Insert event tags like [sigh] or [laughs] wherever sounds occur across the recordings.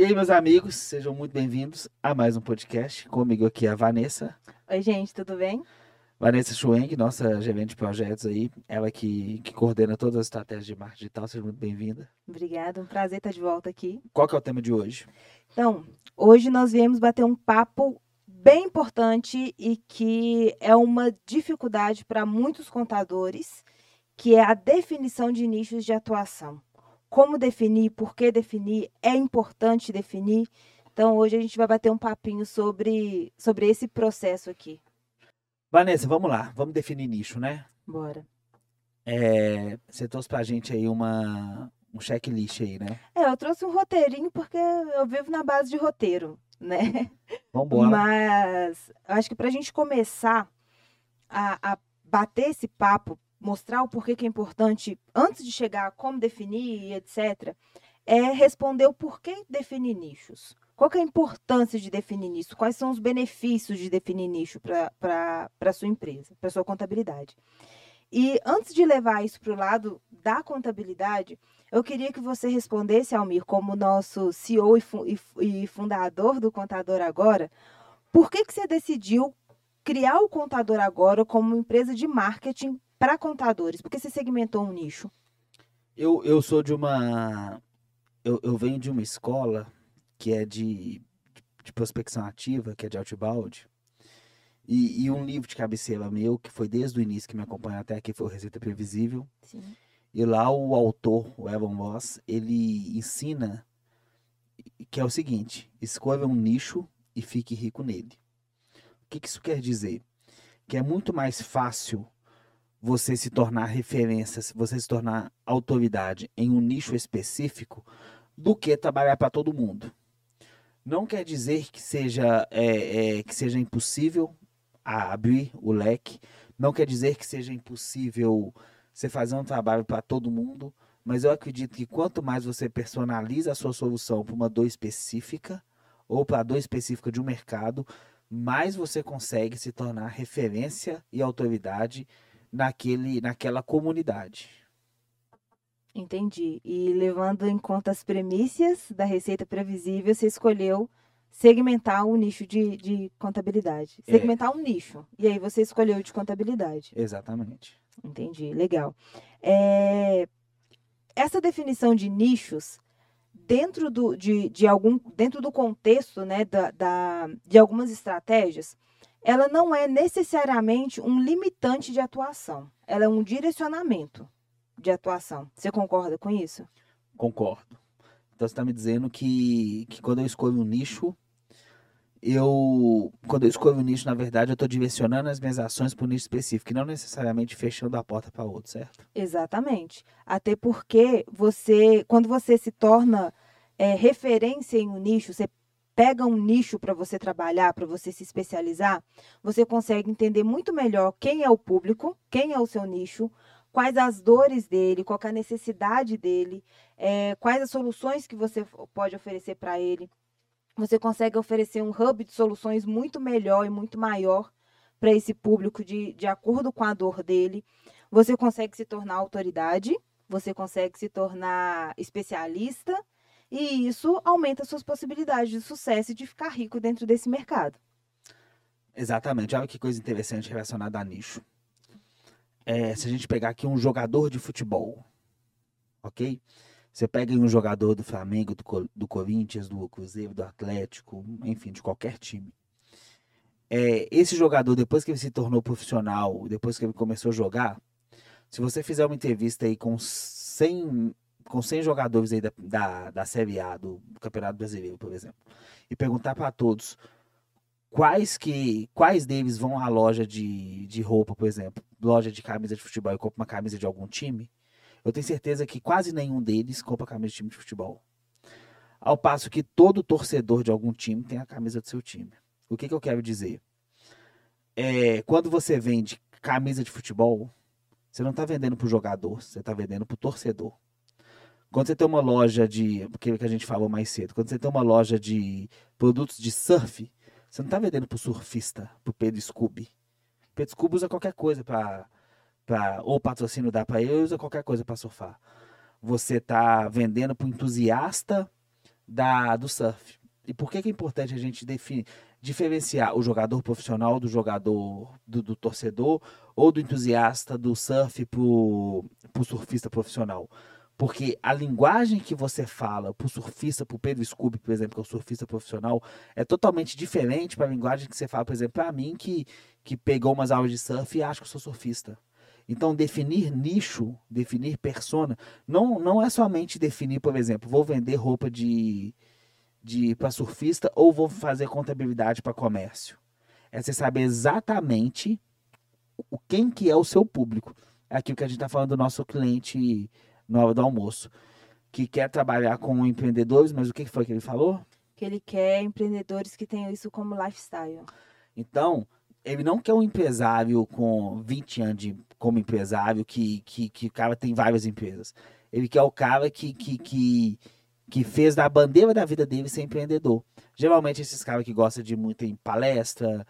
E aí, meus amigos, sejam muito bem-vindos a mais um podcast. Comigo aqui é a Vanessa. Oi, gente, tudo bem? Vanessa Schwenk, nossa gerente de projetos aí. Ela que, que coordena todas as estratégias de marketing digital. Seja muito bem-vinda. Obrigada, um prazer estar de volta aqui. Qual que é o tema de hoje? Então, hoje nós viemos bater um papo bem importante e que é uma dificuldade para muitos contadores, que é a definição de nichos de atuação. Como definir, por que definir, é importante definir. Então, hoje a gente vai bater um papinho sobre, sobre esse processo aqui. Vanessa, vamos lá. Vamos definir nicho, né? Bora. É, você trouxe pra gente aí uma, um checklist aí, né? É, eu trouxe um roteirinho porque eu vivo na base de roteiro, né? Vambora. Mas eu acho que para a gente começar a, a bater esse papo, mostrar o porquê que é importante, antes de chegar a como definir etc., é responder o porquê definir nichos. Qual é a importância de definir nicho? Quais são os benefícios de definir nicho para a sua empresa, para sua contabilidade? E antes de levar isso para o lado da contabilidade, eu queria que você respondesse, Almir, como nosso CEO e fundador do Contador Agora, por que, que você decidiu criar o Contador Agora como empresa de marketing para contadores? Por que você segmentou um nicho? Eu, eu sou de uma. Eu, eu venho de uma escola que é de, de prospecção ativa, que é de outbound. E, e, um livro de cabeceira meu, que foi desde o início que me acompanha até aqui, foi o Receita Previsível. Sim. E lá o autor, o Evan Voss, ele ensina que é o seguinte: escolha um nicho e fique rico nele. O que, que isso quer dizer? Que é muito mais fácil você se tornar referência, você se tornar autoridade em um nicho específico do que trabalhar para todo mundo. Não quer dizer que seja, é, é, que seja impossível abrir o leque, não quer dizer que seja impossível você fazer um trabalho para todo mundo, mas eu acredito que quanto mais você personaliza a sua solução para uma dor específica ou para a dor específica de um mercado, mais você consegue se tornar referência e autoridade naquele, naquela comunidade. Entendi. E levando em conta as premissas da receita previsível, você escolheu segmentar o um nicho de, de contabilidade. É. Segmentar é. um nicho. E aí você escolheu de contabilidade. Exatamente. Entendi. Legal. É... Essa definição de nichos dentro do, de, de algum, dentro do contexto né, da, da, de algumas estratégias, ela não é necessariamente um limitante de atuação. Ela é um direcionamento de atuação. Você concorda com isso? Concordo. Então você está me dizendo que, que quando eu escolho um nicho, eu quando eu escolho um nicho, na verdade, eu estou direcionando as minhas ações para um nicho específico, e não necessariamente fechando a porta para outro, certo? Exatamente. Até porque você, quando você se torna é, referência em um nicho, você pega um nicho para você trabalhar, para você se especializar, você consegue entender muito melhor quem é o público, quem é o seu nicho, quais as dores dele, qual é a necessidade dele, é, quais as soluções que você pode oferecer para ele. Você consegue oferecer um hub de soluções muito melhor e muito maior para esse público de, de acordo com a dor dele. Você consegue se tornar autoridade, você consegue se tornar especialista e isso aumenta suas possibilidades de sucesso e de ficar rico dentro desse mercado. Exatamente. Olha que coisa interessante relacionada a nicho é, se a gente pegar aqui um jogador de futebol, ok? Você pega um jogador do Flamengo, do, do Corinthians, do Cruzeiro, do Atlético, enfim, de qualquer time. É, esse jogador, depois que ele se tornou profissional, depois que ele começou a jogar, se você fizer uma entrevista aí com 100, com 100 jogadores aí da, da, da Série A, do, Campeonato Brasileiro, por exemplo, e perguntar para todos quais que quais deles vão à loja de, de roupa, por exemplo, loja de camisa de futebol e compra uma camisa de algum time, eu tenho certeza que quase nenhum deles compra camisa de time de futebol. Ao passo que todo torcedor de algum time tem a camisa do seu time. O que, que eu quero dizer? É, quando você vende camisa de futebol, você não está vendendo para o jogador, você está vendendo para o torcedor. Quando você tem uma loja de. Aquilo que a gente falou mais cedo. Quando você tem uma loja de produtos de surf, você não está vendendo para o surfista, para o Pedro Scooby. Pedro Scooby usa qualquer coisa para. Ou o patrocínio dá para ele, usa qualquer coisa para surfar. Você está vendendo para o entusiasta da, do surf. E por que, que é importante a gente definir, diferenciar o jogador profissional do jogador, do, do torcedor ou do entusiasta do surf para o surfista profissional? Porque a linguagem que você fala para o surfista, para o Pedro Scooby, por exemplo, que é o surfista profissional, é totalmente diferente para a linguagem que você fala, por exemplo, para mim, que, que pegou umas aulas de surf e acha que eu sou surfista. Então, definir nicho, definir persona, não, não é somente definir, por exemplo, vou vender roupa de, de para surfista ou vou fazer contabilidade para comércio. É você saber exatamente o quem que é o seu público. É aquilo que a gente está falando do nosso cliente na hora do almoço, que quer trabalhar com empreendedores, mas o que foi que ele falou? Que ele quer empreendedores que tenham isso como lifestyle. Então, ele não quer um empresário com 20 anos de, como empresário, que, que, que o cara tem várias empresas. Ele quer o cara que, que, que, que fez da bandeira da vida dele ser empreendedor. Geralmente, esses caras que gostam de muito em palestra,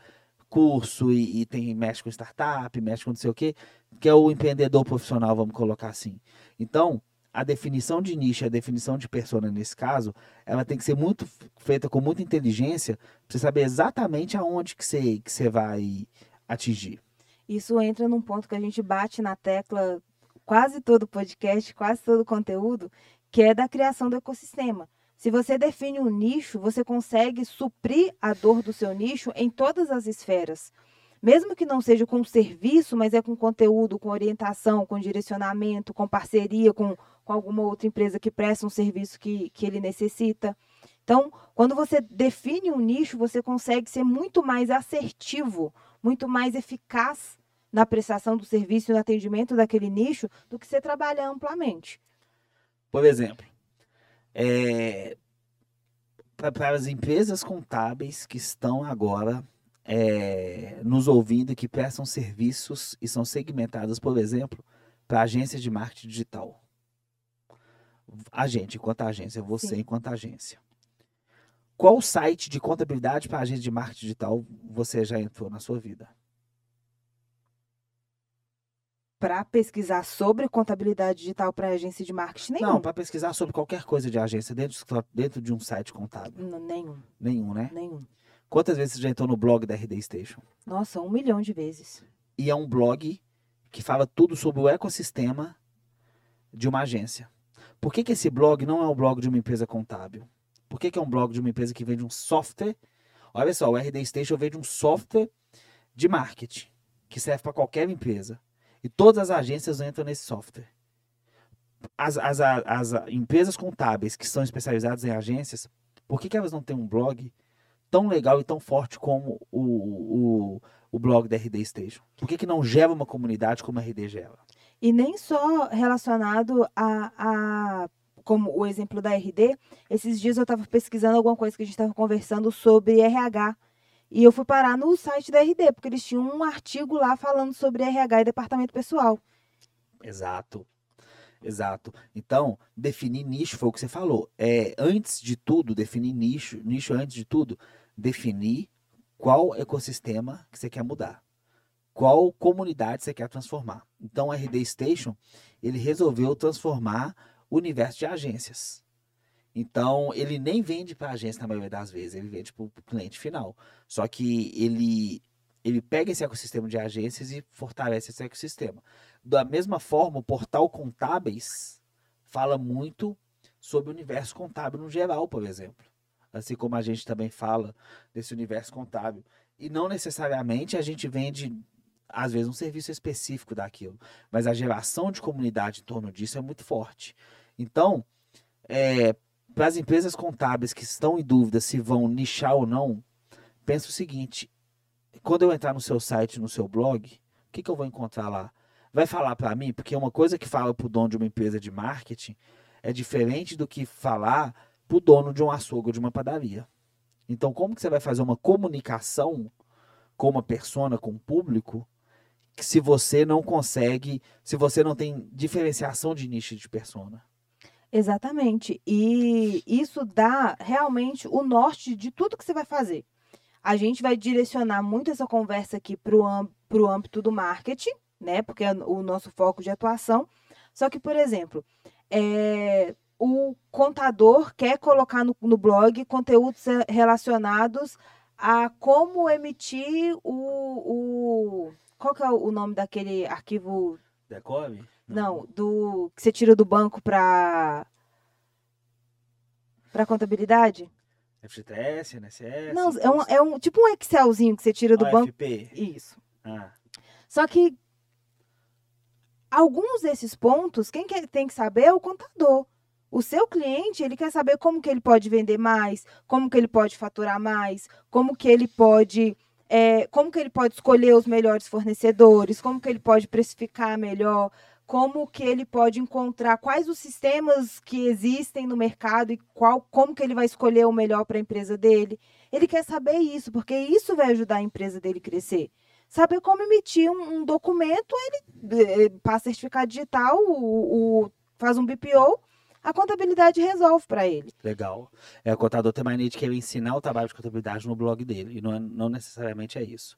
curso e, e tem mexe com startup, mexe com não sei o quê, que é o empreendedor profissional, vamos colocar assim. Então, a definição de nicho, a definição de persona nesse caso, ela tem que ser muito feita com muita inteligência para você saber exatamente aonde que você, que você vai atingir. Isso entra num ponto que a gente bate na tecla quase todo podcast, quase todo conteúdo, que é da criação do ecossistema. Se você define um nicho, você consegue suprir a dor do seu nicho em todas as esferas. Mesmo que não seja com serviço, mas é com conteúdo, com orientação, com direcionamento, com parceria com, com alguma outra empresa que presta um serviço que, que ele necessita. Então, quando você define um nicho, você consegue ser muito mais assertivo, muito mais eficaz na prestação do serviço e no atendimento daquele nicho do que você trabalha amplamente. Por exemplo, é, para as empresas contábeis que estão agora é, nos ouvindo que prestam serviços e são segmentadas, por exemplo, para agências de marketing digital. A gente, enquanto agência, você Sim. enquanto agência. Qual site de contabilidade para agência de marketing digital você já entrou na sua vida? para pesquisar sobre contabilidade digital para agência de marketing nenhum. Não, para pesquisar sobre qualquer coisa de agência dentro, dentro de um site contábil. Não, nenhum. Nenhum, né? Nenhum. Quantas vezes você já entrou no blog da RD Station? Nossa, um milhão de vezes. E é um blog que fala tudo sobre o ecossistema de uma agência. Por que, que esse blog não é um blog de uma empresa contábil? Por que, que é um blog de uma empresa que vende um software? Olha só, o RD Station vende um software de marketing que serve para qualquer empresa. E todas as agências entram nesse software. As, as, as, as empresas contábeis que são especializadas em agências, por que, que elas não têm um blog tão legal e tão forte como o, o, o blog da RD Station? Por que, que não gera uma comunidade como a RD gera? E nem só relacionado a, a como o exemplo da RD, esses dias eu estava pesquisando alguma coisa que a gente estava conversando sobre RH. E eu fui parar no site da RD, porque eles tinham um artigo lá falando sobre RH e departamento pessoal. Exato. Exato. Então, definir nicho foi o que você falou. É, antes de tudo, definir nicho, nicho antes de tudo, definir qual ecossistema que você quer mudar. Qual comunidade você quer transformar. Então, o RD Station, ele resolveu transformar o universo de agências. Então, ele nem vende para agência na maioria das vezes, ele vende para o cliente final. Só que ele, ele pega esse ecossistema de agências e fortalece esse ecossistema. Da mesma forma, o portal Contábeis fala muito sobre o universo contábil no geral, por exemplo. Assim como a gente também fala desse universo contábil. E não necessariamente a gente vende, às vezes, um serviço específico daquilo. Mas a geração de comunidade em torno disso é muito forte. Então, é, para as empresas contábeis que estão em dúvida se vão nichar ou não, pensa o seguinte: quando eu entrar no seu site, no seu blog, o que, que eu vou encontrar lá? Vai falar para mim, porque uma coisa que fala para o dono de uma empresa de marketing é diferente do que falar para o dono de um açougue ou de uma padaria. Então, como que você vai fazer uma comunicação com uma persona, com o um público, que se você não consegue, se você não tem diferenciação de nicho de persona? Exatamente. E isso dá realmente o norte de tudo que você vai fazer. A gente vai direcionar muito essa conversa aqui para o âmbito do marketing, né? Porque é o nosso foco de atuação. Só que, por exemplo, é, o, contador quer colocar no, no blog conteúdos eh, relacionados a como emitir o, o qual que é o nome daquele arquivo Decove? não, do que você tira do banco para para contabilidade? FGTS, NSS? Não, é um, é um tipo um Excelzinho que você tira do banco. AFP? Isso. Ah, Só que alguns desses pontos, quem que tem que saber é o contador. O seu cliente, ele quer saber como que ele pode vender mais, como que ele pode faturar mais, como que ele pode, é, como que ele pode escolher os melhores fornecedores, como que ele pode precificar melhor, como que ele pode encontrar quais os sistemas que existem no mercado e qual, como que ele vai escolher o melhor para a empresa dele. Ele quer saber isso, porque isso vai ajudar a empresa dele crescer. Saber como emitir um, um documento, ele eh, passa certificado digital, o, o- faz um BPO, a contabilidade resolve para ele. legal. É, o contador tem mania de querer ensinar o trabalho de contabilidade no blog dele. E não, é- não necessariamente é isso.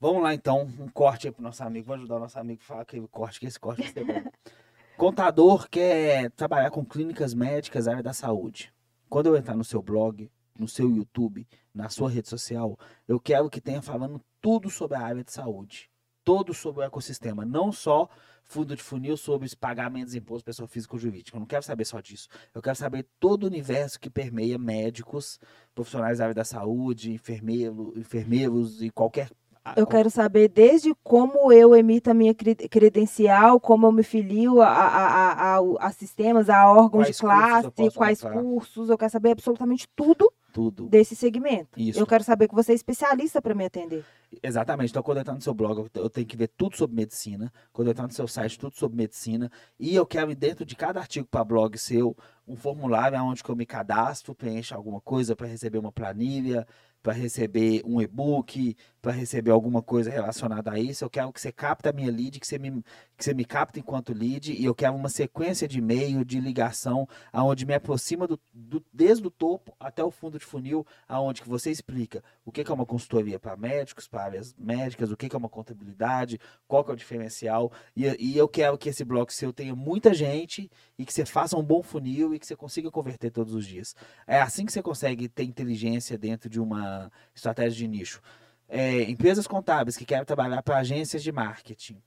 Vamos lá, então. Um corte aí pro nosso amigo. Vou ajudar o nosso amigo a falar que corte, que esse corte vai ser bom. [laughs] Contador quer trabalhar com clínicas médicas, área da saúde. Quando eu entrar no seu blog, no seu YouTube, na sua rede social, eu quero que tenha falando tudo sobre a área de saúde. Todo sobre o ecossistema. Não só fundo de funil sobre os pagamentos de imposto pessoa física ou jurídica. Eu não quero saber só disso. Eu quero saber todo o universo que permeia médicos, profissionais da área da saúde, enfermeiro, enfermeiros e qualquer. Eu quero saber desde como eu emito a minha cre- credencial, como eu me filio a, a, a, a, sistemas, a órgãos Quais de cursos classe, posso quais cursos. Eu quero saber absolutamente tudo tudo. desse segmento. Isso. Eu quero saber que você é especialista para me atender. Exatamente. Então, quando eu no seu blog, eu- tenho que ver tudo sobre medicina. Quando eu no seu site, tudo sobre medicina. E eu quero, dentro de cada artigo para blog seu, um formulário onde eu me cadastro, preencho alguma coisa para receber uma planilha, para receber um e-book, para receber alguma coisa relacionada a isso. Eu quero que você capte a minha lead, que você me, que você me capta enquanto lead. E eu quero uma sequência de e-mail, de ligação, aonde me aproxima do, do- desde o topo até o fundo de funil, aonde que você explica o que que é uma consultoria para médicos, para áreas médicas, o que que é uma contabilidade, qual que é o diferencial. E, e eu quero que esse bloco seu tenha muita gente e que você faça um bom funil e que você consiga converter todos os dias. É assim que você consegue ter inteligência dentro de uma estratégia de nicho. É, empresas contábeis que querem trabalhar para agências de marketing.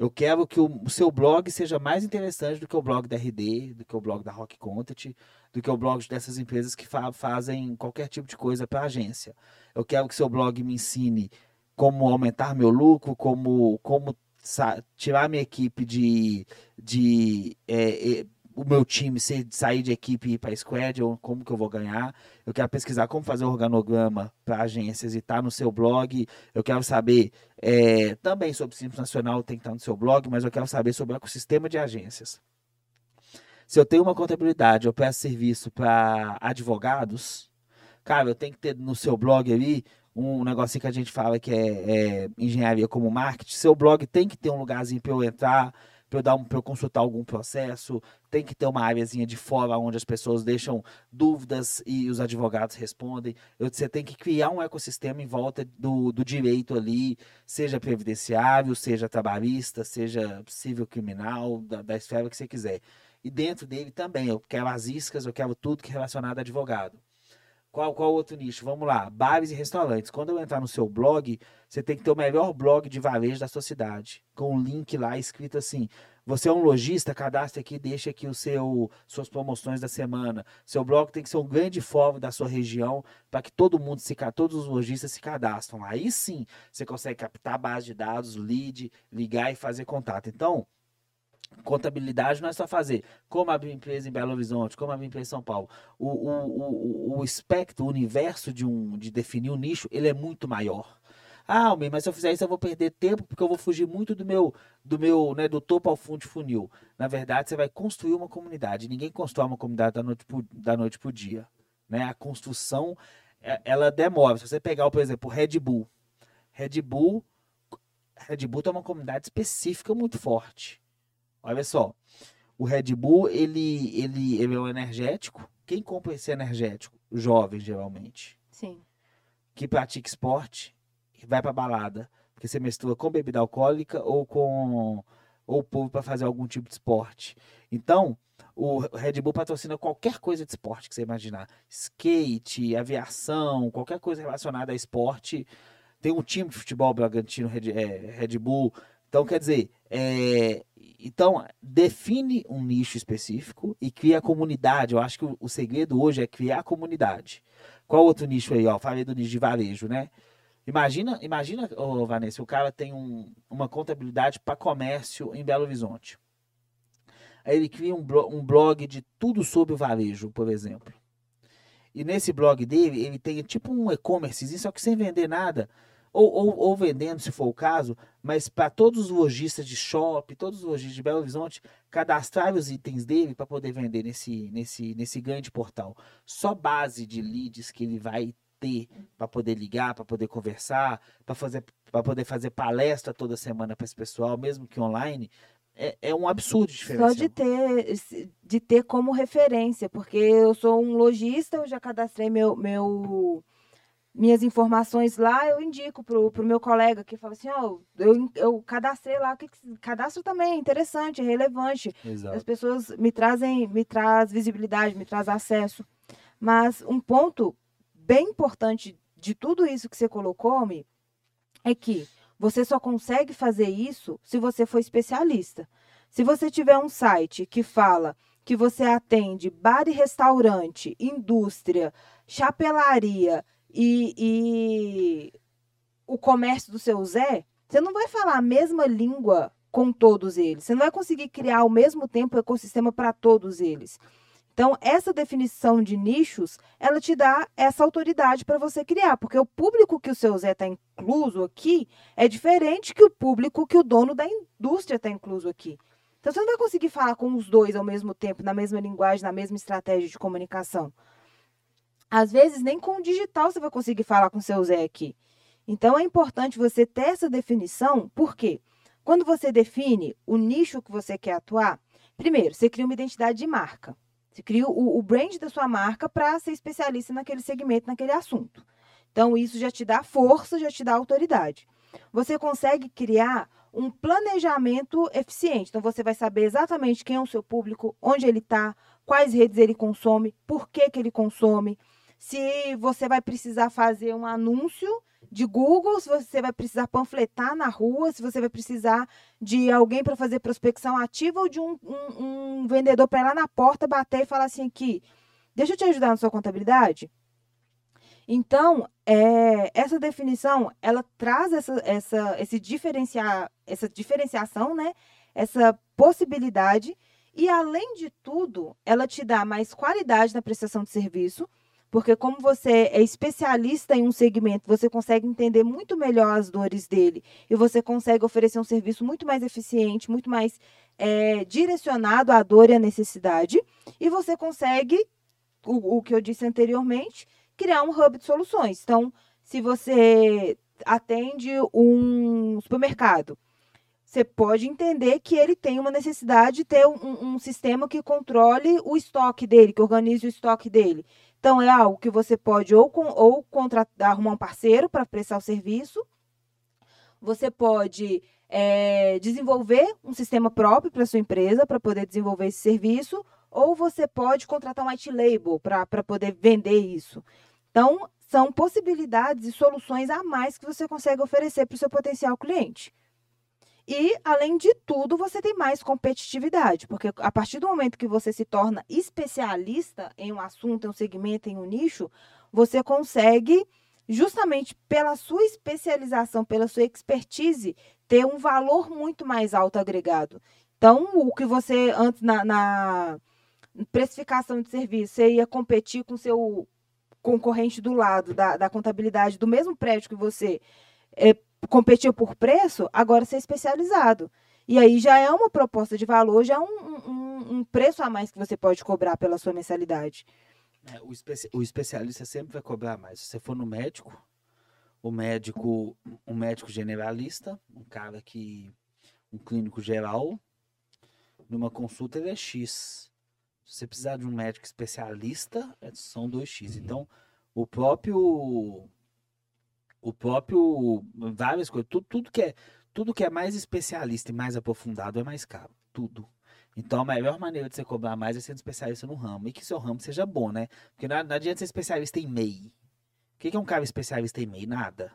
Eu quero que o, seu blog seja mais interessante do que o blog da RD, do que o blog da Rock Content, do que o blog dessas empresas que fa- fazem qualquer tipo de coisa para agência. Eu quero que seu blog me ensine como aumentar meu lucro, como, como tirar minha equipe de, de é, é, o meu time ser- sair de equipe e ir para squad, ou como que eu vou ganhar. Eu quero pesquisar como fazer organograma para agências e estar no seu blog. Eu quero saber é, também sobre Simples Nacional, tem que estar no seu blog, mas eu quero saber sobre o ecossistema de agências. Se eu tenho uma contabilidade, eu peço serviço para advogados, cara, eu tenho que ter no seu blog ali um negocinho que a gente fala que é, é engenharia como marketing. Seu blog tem que ter um lugarzinho para eu entrar, para eu, dar um, eu consultar algum processo, tem que ter uma áreazinha de fora onde as pessoas deixam dúvidas e os advogados respondem. Eu- você tem que criar um ecossistema em volta do, do direito ali, seja previdenciário, seja trabalhista, seja civil criminal, da, da esfera que você quiser. E dentro dele também, eu quero as iscas, eu quero tudo que é relacionado a advogado. Qual, qual outro nicho? Vamos lá, bares e restaurantes. Quando eu entrar no seu blog, você tem que ter o melhor blog de varejo da sua cidade, com um link lá escrito assim: você é um lojista, cadastre aqui, deixa aqui o seu suas promoções da semana. Seu blog tem que ser um grande fórum da sua região para que todo mundo se todos os lojistas se cadastram. Aí sim, você consegue captar base de dados, lead, ligar e fazer contato. Então, contabilidade não é só fazer como abrir empresa em Belo Horizonte, como abrir empresa em São Paulo. O, o, o, o espectro, o universo de, um, de definir um nicho, ele é muito maior. Ah, Almir, mas se eu fizer isso eu vou perder tempo porque eu vou fugir muito do meu, do meu, né, do topo ao fundo de funil. Na verdade, você vai construir uma comunidade. Ninguém constrói uma comunidade da noite pro, da noite pro dia, né? A construção, é- ela demora. Se você pegar, por exemplo, o Red Bull. Red Bull, Red Bull tem uma comunidade específica muito forte. Olha só, o Red Bull, ele, ele, ele é um energético. Quem compra esse energético? Jovem, geralmente. Sim. Que pratica esporte e vai pra balada. Porque você mistura com bebida alcoólica ou com, ou o povo para fazer algum tipo de esporte. Então, o Red Bull patrocina qualquer coisa de esporte que você imaginar. Skate, aviação, qualquer coisa relacionada a esporte. Tem um time de futebol Bragantino Red, é, Red Bull. Então, quer dizer, é, então define um nicho específico e cria a comunidade. Eu acho que o, o segredo hoje é criar comunidade. Qual outro nicho aí? Ó, falei do nicho de varejo, né? Imagina, imagina, oh, Vanessa, o cara tem um, uma contabilidade para comércio em Belo Horizonte. Aí ele cria um, blog, um blog de tudo sobre o varejo, por exemplo. E nesse blog dele, ele tem tipo um e-commerce, só que sem vender nada. Ou, ou, ou vendendo, se for o caso, mas para todos os lojistas de shopping, todos os lojistas de Belo Horizonte, cadastrar os itens dele para poder vender nesse, nesse, nesse grande portal. Só base de leads que ele vai ter para poder ligar, para poder conversar, para fazer para poder fazer palestra toda semana para esse pessoal, mesmo que online, é, é um absurdo de diferença. Só de ter, de ter como referência, porque eu sou um lojista, eu já cadastrei meu, meu minhas informações lá, eu indico pro, pro meu colega que fala assim, ó, oh, eu, eu cadastrei lá, que cadastro também é interessante, é relevante. Exato. As pessoas me trazem, me traz visibilidade, me traz acesso. Mas um ponto bem importante de tudo isso que você colocou, me é que você só consegue fazer isso se você for especialista. Se você tiver um site que fala que você atende bar e restaurante, indústria, chapelaria e, e o comércio do seu Zé, você não vai falar a mesma língua com todos eles. Você não vai conseguir criar ao mesmo tempo o ecossistema para todos eles. Então, essa definição de nichos, ela te dá essa autoridade para você criar, porque o público que o seu Zé está incluso aqui é diferente que o público que o dono da indústria está incluso aqui. Então, você não vai conseguir falar com os dois ao mesmo tempo, na mesma linguagem, na mesma estratégia de comunicação. Às vezes, nem com o digital você vai conseguir falar com seu Zé aqui. Então, é importante você ter essa definição, porque quando você define o nicho que você quer atuar, primeiro, você cria uma identidade de marca. Você cria o, o brand da sua marca para ser especialista naquele segmento, naquele assunto. Então, isso já te dá força, já te dá autoridade. Você consegue criar um planejamento eficiente. Então, você vai saber exatamente quem é o seu público, onde ele está, quais redes ele consome, por que, que ele consome. Se você vai precisar fazer um anúncio de Google, se você vai precisar panfletar na rua, se você vai precisar de alguém para fazer prospecção ativa ou de um, um, um vendedor para ir lá na porta bater e falar assim aqui, deixa eu te ajudar na sua contabilidade. Então, é, essa definição, ela traz essa, essa, esse diferenciar, essa diferenciação, né? essa possibilidade, e além de tudo, ela te dá mais qualidade na prestação de serviço, porque como você é especialista em um segmento, você consegue entender muito melhor as dores dele e você consegue oferecer um serviço muito mais eficiente, muito mais é, direcionado à dor e à necessidade. E você consegue, o, o que eu disse anteriormente, criar um hub de soluções. Então, se você atende um supermercado, você pode entender que ele tem uma necessidade de ter um, um, sistema que controle o estoque dele, que organize o estoque dele. Então, é algo que você pode ou, ou contratar, arrumar um parceiro para prestar o serviço. Você pode é, desenvolver um sistema próprio para sua empresa, para poder desenvolver esse serviço. Ou você pode contratar um white label para poder vender isso. Então, são possibilidades e soluções a mais que você consegue oferecer para o seu potencial cliente. E, além de tudo, você tem mais competitividade, porque a partir do momento que você se torna especialista em um assunto, em um segmento, em um nicho, você consegue, justamente pela sua especialização, pela sua expertise, ter um valor muito mais alto agregado. Então, o que você, antes, na, na precificação de serviço, você ia competir com seu concorrente do lado da, da contabilidade do mesmo prédio que você. É, competiu por preço, agora ser especializado. E aí já é uma proposta de valor, já é um, um, um preço a mais que você pode cobrar pela sua mensalidade. É, o, especi o especialista sempre vai cobrar mais. Se você for no médico, o médico, um médico generalista, um cara que. um clínico geral, numa consulta ele é X. Se você precisar de um médico especialista, é, são 2x. Então, o próprio o próprio várias coisas, tudo, tudo que é tudo que é mais especialista e mais aprofundado é mais caro. Tudo. Então, a melhor maneira de você cobrar mais é sendo especialista no ramo. E que seu ramo seja bom, né? Porque não, não adianta ser especialista em MEI. O que, que é um cara especialista em MEI? Nada.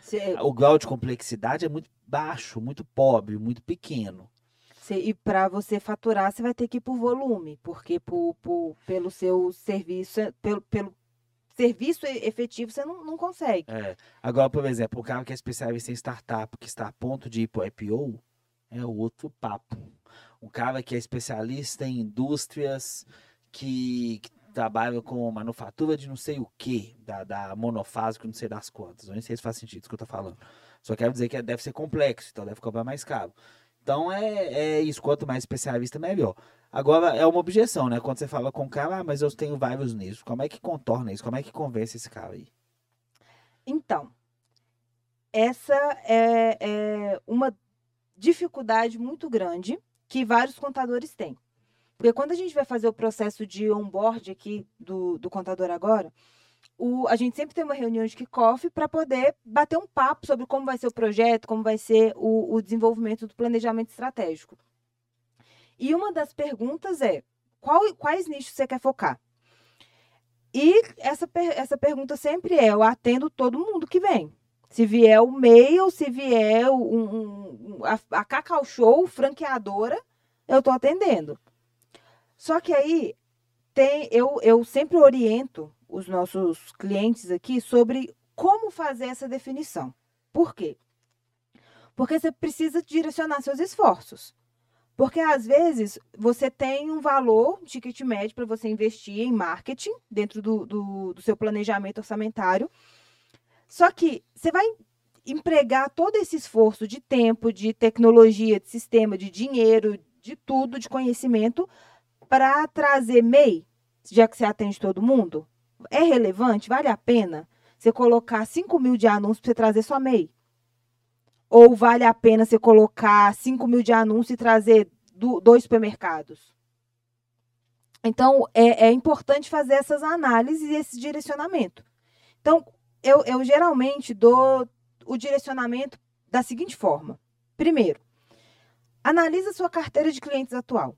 Cê- O grau de complexidade é muito baixo, muito pobre, muito pequeno. cê- e para você faturar, você vai ter que ir por volume, porque por, por- pelo seu serviço, pelo, pelo serviço efetivo, você não, não consegue. É. Agora, por exemplo, o cara que é especialista em startup, que está a ponto de ir para o IPO, é outro papo. Um cara que é especialista em indústrias que, que trabalham com manufatura de não sei o que, da, da monofásico, não sei das quantas. Nem sei se faz sentido isso que eu tô falando. Só quero dizer que deve ser complexo, então deve cobrar mais caro. Então é, é isso, quanto mais especialista, melhor. Agora, é uma objeção, né? Quando você fala com o cara, ah, mas eu tenho vários nisso. Como é que contorna isso? Como é que convence esse cara aí? Então, essa é, é uma dificuldade muito grande que vários contadores têm. Porque quando a gente vai fazer o processo de onboard aqui do, do contador agora, o, a gente sempre tem uma reunião de kickoff para poder bater um papo sobre como vai ser o projeto, como vai ser o, o desenvolvimento do planejamento estratégico. E uma das perguntas é: qual- quais nichos você quer focar? E essa, essa pergunta sempre é: eu atendo todo mundo que vem. Se vier o mail, se vier um- um- a, a Cacau Show, franqueadora, eu estou atendendo. Só que aí tem, eu, eu sempre oriento os nossos clientes aqui sobre como fazer essa definição. Por quê? Porque você precisa direcionar seus esforços. Porque às vezes você tem um valor, um ticket médio para você investir em marketing dentro do, do, do seu planejamento orçamentário. Só que você vai empregar todo esse esforço de tempo, de tecnologia, de sistema, de dinheiro, de tudo, de conhecimento, para trazer MEI, já que você atende todo mundo? É relevante? Vale a pena você colocar 5 mil de anúncios para você trazer só MEI? Ou vale a pena você colocar 5 mil de anúncios e trazer do- dois supermercados? Então, é, é importante fazer essas análises e esse direcionamento. Então, eu, eu geralmente dou o direcionamento da seguinte forma. Primeiro, analisa sua carteira de clientes atual.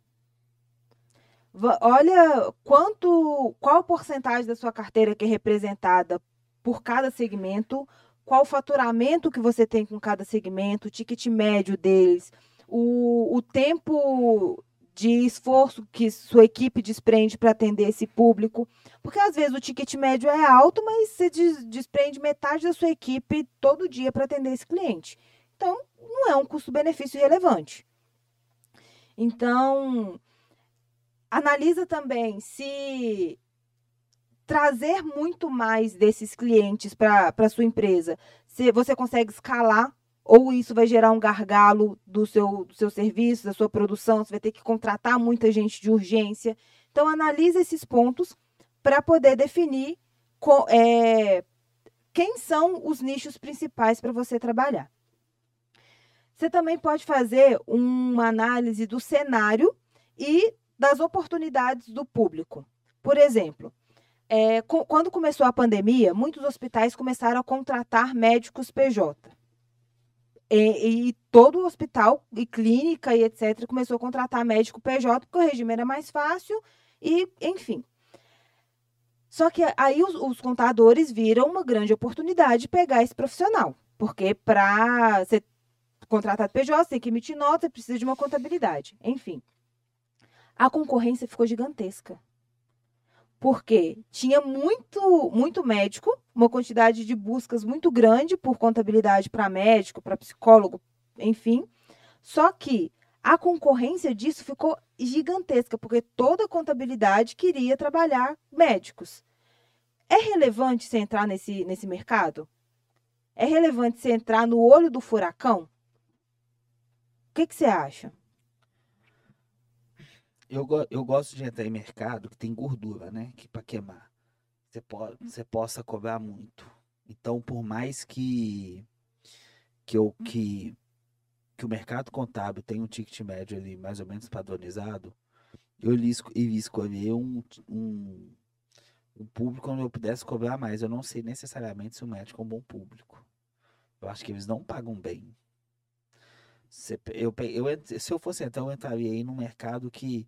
Olha quanto, qual porcentagem da sua carteira que é representada por cada segmento, qual o faturamento que você tem com cada segmento, o ticket médio deles, o, o tempo de esforço que sua equipe desprende para atender esse público. Porque às vezes o ticket médio é alto, mas você des- desprende metade da sua equipe todo dia para atender esse cliente. Então, não é um custo-benefício relevante. Então, analisa também se trazer muito mais desses clientes para a sua empresa, se você consegue escalar ou isso vai gerar um gargalo do seu, do seu serviço, da sua produção, você vai ter que contratar muita gente de urgência. Então, analisa esses pontos para poder definir co- é, quem são os nichos principais para você trabalhar. Você também pode fazer uma análise do cenário e das oportunidades do público. Por exemplo, é, co- quando começou a pandemia, muitos hospitais começaram a contratar médicos PJ. E, e todo hospital e clínica e etc. começou a contratar médico PJ porque o regime era mais fácil e, enfim. Só que aí os, os contadores viram uma grande oportunidade de pegar esse profissional. Porque para ser contratado PJ, você tem que emitir nota, precisa de uma contabilidade. Enfim. A concorrência ficou gigantesca. Porque tinha muito, muito médico, uma quantidade de buscas muito grande por contabilidade para médico, para psicólogo, enfim. Só que a concorrência disso ficou gigantesca, porque toda contabilidade queria trabalhar médicos. É relevante você entrar nesse, nesse mercado? É relevante você entrar no olho do furacão? O que, que você acha? Eu, eu gosto de entrar em mercado que tem gordura, né? Que para queimar. Você, po você possa cobrar muito. Então, por mais que que, eu, que que o mercado contábil tenha um ticket médio ali mais ou menos padronizado, eu iria escolher um, um, um público onde eu pudesse cobrar mais. Eu não sei necessariamente se o médico é um bom público. Eu acho que eles não pagam bem. Eu, eu, se eu fosse então, eu entraria aí num mercado que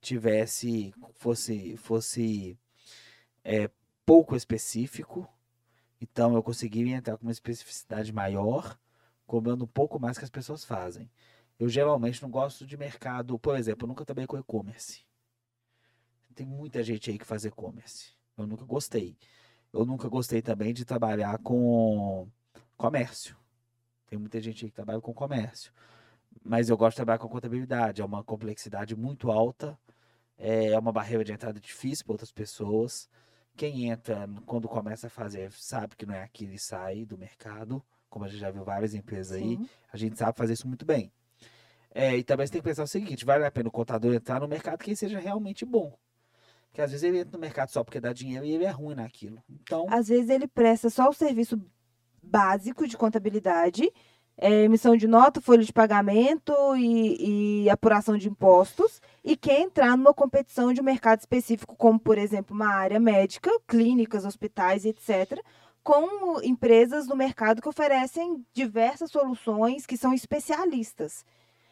tivesse, fosse, fosse é, pouco específico. Então eu conseguiria entrar com uma especificidade maior, cobrando um pouco mais que as pessoas fazem. Eu geralmente não gosto de mercado, por exemplo, eu nunca trabalhei com e-commerce. Tem muita gente aí que faz e-commerce. Eu nunca gostei. Eu nunca gostei também de trabalhar com comércio. Tem muita gente aí que trabalha com comércio. Mas eu gosto de trabalhar com contabilidade. É uma complexidade muito alta. É uma barreira de entrada difícil para outras pessoas. Quem entra quando começa a fazer sabe que não é aquilo e sai do mercado. Como a gente já viu várias empresas aí. Sim. A gente sabe fazer isso muito bem. É, e também você tem que pensar o seguinte: vale a pena o contador entrar no mercado que ele seja realmente bom. Porque às vezes ele entra no mercado só porque dá dinheiro e ele é ruim naquilo. Então, Às vezes ele presta só o serviço básico de contabilidade, é, emissão de nota, folha de pagamento e, e apuração de impostos, e quer entrar numa competição de um mercado específico, como, por exemplo, uma área médica, clínicas, hospitais, etc., com empresas no mercado que oferecem diversas soluções que são especialistas.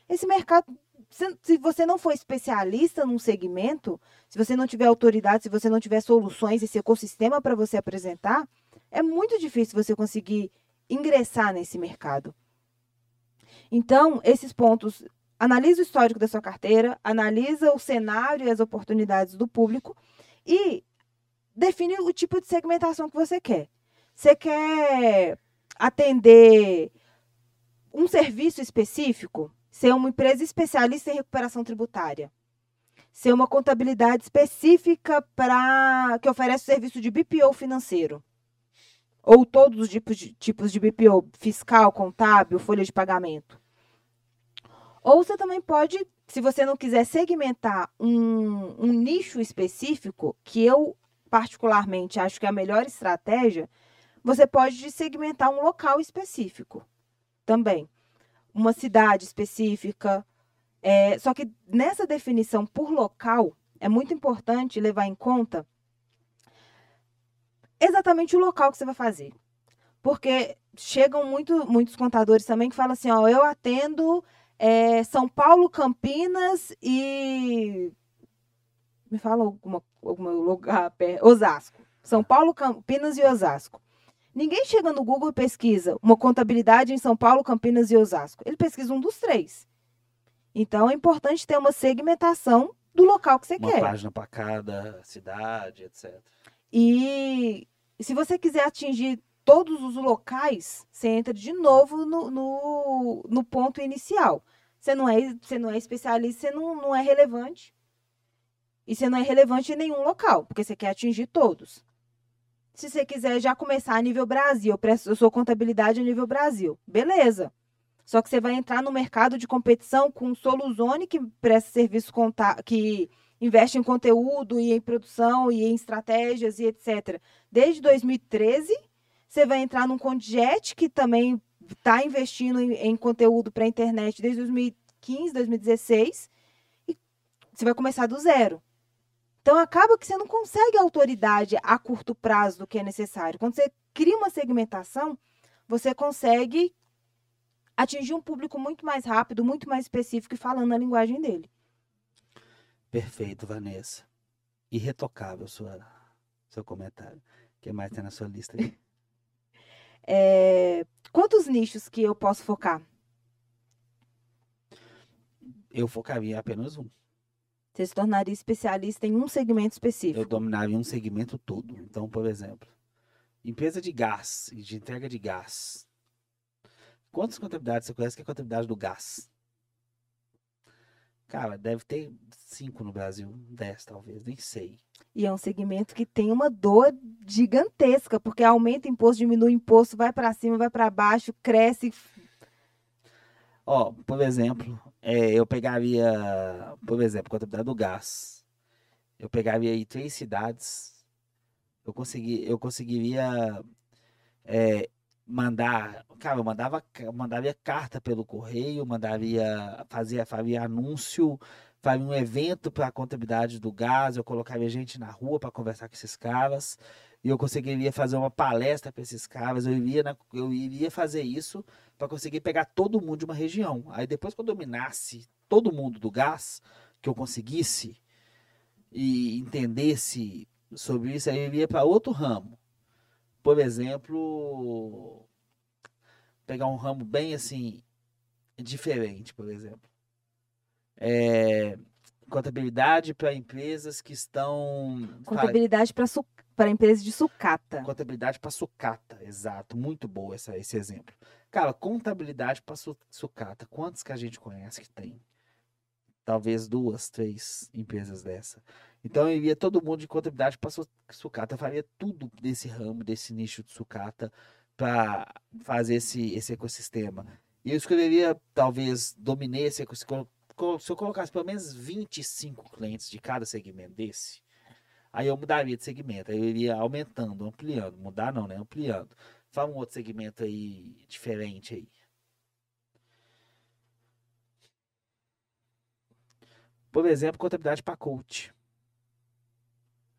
Esse mercado, se, você não for especialista num segmento, se você não tiver autoridade, se você não tiver soluções, esse ecossistema para você apresentar, é muito difícil você conseguir ingressar nesse mercado. Então, esses pontos, analisa o histórico da sua carteira, analisa o cenário e as oportunidades do público e define o tipo de segmentação que você quer. Você quer atender um serviço específico? Ser uma empresa especialista em recuperação tributária? Ser uma contabilidade específica para que oferece serviço de BPO financeiro? Ou todos os tipos de, tipos de BPO, fiscal, contábil, folha de pagamento? Ou você também pode, se você não quiser segmentar um, um nicho específico, que eu particularmente acho que é a melhor estratégia, você pode segmentar um local específico também. Uma cidade específica. É, só que nessa definição por local, é muito importante levar em conta exatamente o local que você vai fazer. Porque chegam muito, muitos contadores também que falam assim, ó, eu atendo é, São Paulo, Campinas e... Me fala alguma, algum lugar perto. Osasco. São Paulo, Campinas e Osasco. Ninguém chega no Google e pesquisa uma contabilidade em São Paulo, Campinas e Osasco. Ele pesquisa um dos três. Então é importante ter uma segmentação do local que você uma quer. página para cada cidade, etc. E se você quiser atingir todos os locais, você entra de novo no, no, no ponto inicial. Você não é, você não é especialista, você não, não é relevante. E você não é relevante em nenhum local, porque você quer atingir todos. Se você quiser já começar a nível Brasil, eu, sou contabilidade a nível Brasil, beleza. Só que você vai entrar no mercado de competição com Soluzone, que presta serviço conta que investe em conteúdo e em produção e em estratégias e etc. Desde 2013, você vai entrar num Condiet, que também está investindo em, em conteúdo para a internet desde 2015, 2016, e você vai começar do zero. Então, acaba que você não consegue autoridade a curto prazo do que é necessário. Quando você cria uma segmentação, você consegue atingir um público muito mais rápido, muito mais específico e falando a linguagem dele. Perfeito, Vanessa. Irretocável sua, seu comentário. O que mais tem na sua lista aí? [laughs] É, quantos nichos que eu posso focar? Eu focaria apenas um. Você se tornaria especialista em um segmento Eu específico. dominaria um segmento todo. Então, por exemplo, empresa de gás e de entrega de gás. Quantas contabilidades você conhece que é a contabilidade do gás? Cara, deve ter cinco no Brasil, dez talvez, nem sei. E é um segmento que tem uma dor gigantesca, porque aumenta imposto, diminui imposto, vai para cima, vai para baixo, cresce. Ó, por exemplo, é, eu pegaria, por exemplo, contabilidade do gás. Eu pegaria aí três cidades. Eu consegui, eu conseguiria é, mandar, cara, eu mandava, eu mandaria carta pelo correio, mandaria, fazia, faria anúncio faria um evento para a contabilidade do gás, eu colocaria gente na rua para conversar com esses caras, e eu conseguiria fazer uma palestra para esses caras, eu iria, na, eu iria fazer isso para conseguir pegar todo mundo de uma região. Aí depois que eu dominasse todo mundo do gás, que eu conseguisse e entendesse sobre isso, aí eu iria para outro ramo. Por exemplo, pegar um ramo bem assim diferente, por exemplo. É, contabilidade para empresas que estão contabilidade para su para empresas de sucata. Contabilidade para sucata, exato. Muito boa essa, esse exemplo. Cara, contabilidade para su sucata. Quantos que a gente conhece que tem? Talvez duas, três empresas dessa. Então eu iria todo mundo de contabilidade para su sucata. Faria tudo desse ramo, desse nicho de sucata para fazer esse, esse ecossistema. E eu escolheria, talvez, dominei esse ecossistema. Se eu colocasse pelo menos 25 clientes de cada segmento desse, Aí eu mudaria de segmento, aí eu iria aumentando, ampliando. Mudar não, né? Ampliando. Fala um outro segmento aí diferente aí. Por exemplo, contabilidade para coach.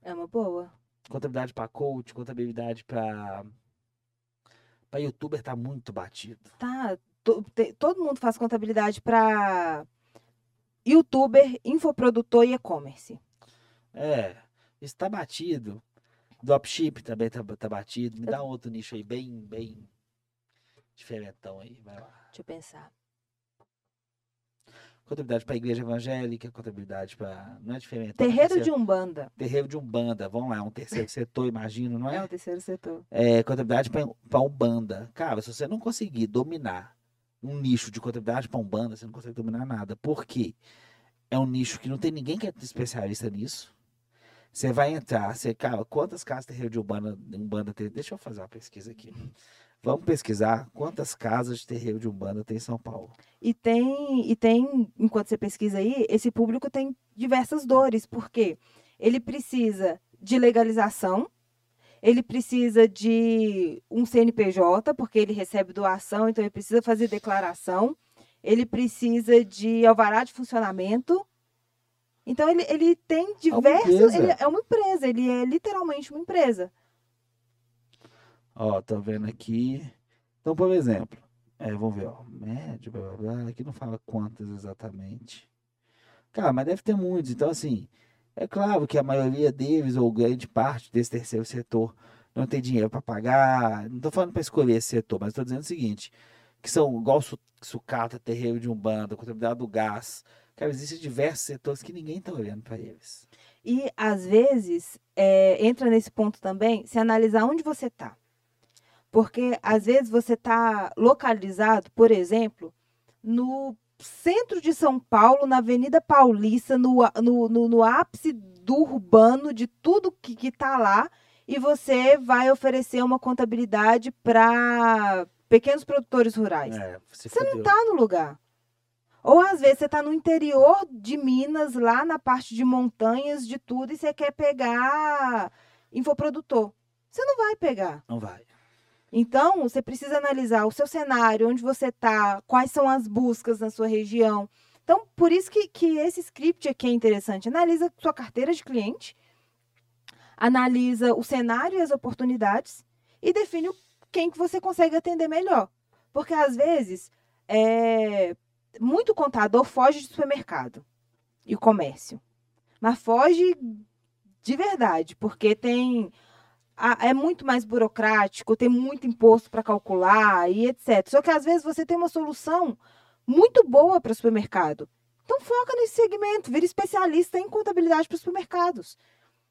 É uma boa. Contabilidade para coach, contabilidade para para youtuber tá muito batido. Tá, todo mundo faz contabilidade para youtuber, infoprodutor e e-commerce. É. Isso tá batido. Dropship também tá, tá batido. Me dá um outro nicho aí, bem, bem diferentão aí. Vai lá. Deixa eu pensar. Contabilidade para igreja evangélica, contabilidade para. Não é diferente. Terreiro de Umbanda. Terreiro de Umbanda, vamos lá, um terceiro setor, imagino, não é? É, o terceiro setor. É, contabilidade para Umbanda. Cara, se você não conseguir dominar um nicho de contabilidade para Umbanda, você não consegue dominar nada. Por quê? É um nicho que não tem ninguém que é especialista nisso. Você vai entrar, você, cara, quantas casas terreiro de Umbanda, Umbanda tem? Deixa eu fazer uma pesquisa aqui. Vamos pesquisar quantas casas de terreiro de Umbanda tem em São Paulo. E tem, e tem, enquanto você pesquisa aí, esse público tem diversas dores, porque ele precisa de legalização, ele precisa de um CNPJ, porque ele recebe doação, então ele precisa fazer declaração, ele precisa de alvará de funcionamento, então ele, ele tem diversos. É ele é uma empresa, ele é literalmente uma empresa. Ó, tô vendo aqui. Então, por exemplo, é, vamos ver, ó, médio, blá, blá, blá, aqui não fala quantas exatamente. Cara, mas deve ter muitos. Então, assim, é claro que a maioria deles, ou grande parte desse terceiro setor, não tem dinheiro para pagar. Não tô falando para escolher esse setor, mas estou dizendo o seguinte: que são igual sucata, terreiro de umbanda, contabilidade do gás, Cara, existem diversos setores que ninguém está olhando para eles. E, às vezes, é, entra nesse ponto também, se analisar onde você está. Porque, às vezes, você está localizado, por exemplo, no centro de São Paulo, na Avenida Paulista, no, no, no, no ápice do urbano, de tudo que está lá, e você vai oferecer uma contabilidade para pequenos produtores rurais. É, você não está no lugar. Ou às vezes você está no interior de Minas, lá na parte de montanhas, de tudo, e você quer pegar infoprodutor. Você não vai pegar. Não vai. Então, você precisa analisar o seu cenário, onde você está, quais são as buscas na sua região. Então, por isso que, que esse script aqui é interessante. Analisa sua carteira de cliente, analisa o cenário e as oportunidades e define quem que você consegue atender melhor. Porque, às vezes, é, muito contador foge de supermercado e comércio. Mas foge de verdade, porque tem é muito mais burocrático, tem muito imposto para calcular e etc. Só que às vezes você tem uma solução muito boa para o supermercado. Então foca nesse segmento, vira especialista em contabilidade para os supermercados.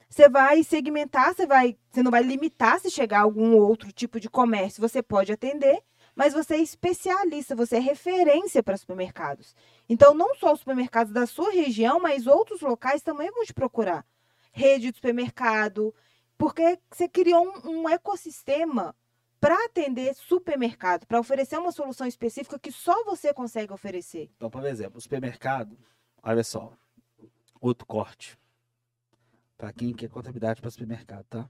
Você vai segmentar, você vai, você não vai limitar se chegar a algum outro tipo de comércio, você pode atender mas você é especialista, você é referência para supermercados. Então, não só os supermercados da sua região, mas outros locais também vão te procurar. Rede de supermercado, porque você criou um, um ecossistema para atender supermercado, para oferecer uma solução específica que só você consegue oferecer. Então, por exemplo, o supermercado, olha só, outro corte. Para quem quer contabilidade para supermercado, tá?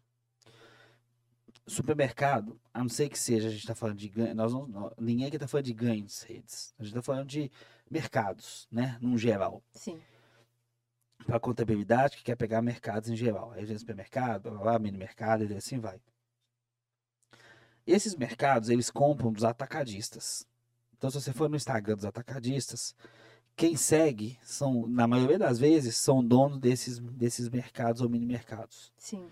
supermercado, a não ser que seja, a gente está falando de ganho, nós não, ninguém aqui está falando de ganhos redes. A gente está falando de mercados, né? Num geral. Sim. Para contabilidade que quer pegar mercados em geral. Aí supermercado, blá, mini mercado e assim vai. Esses mercados, eles compram dos atacadistas. Então, se você for no Instagram dos atacadistas, quem segue são, na maioria das vezes, são donos desses, desses mercados ou mini mercados. Sim.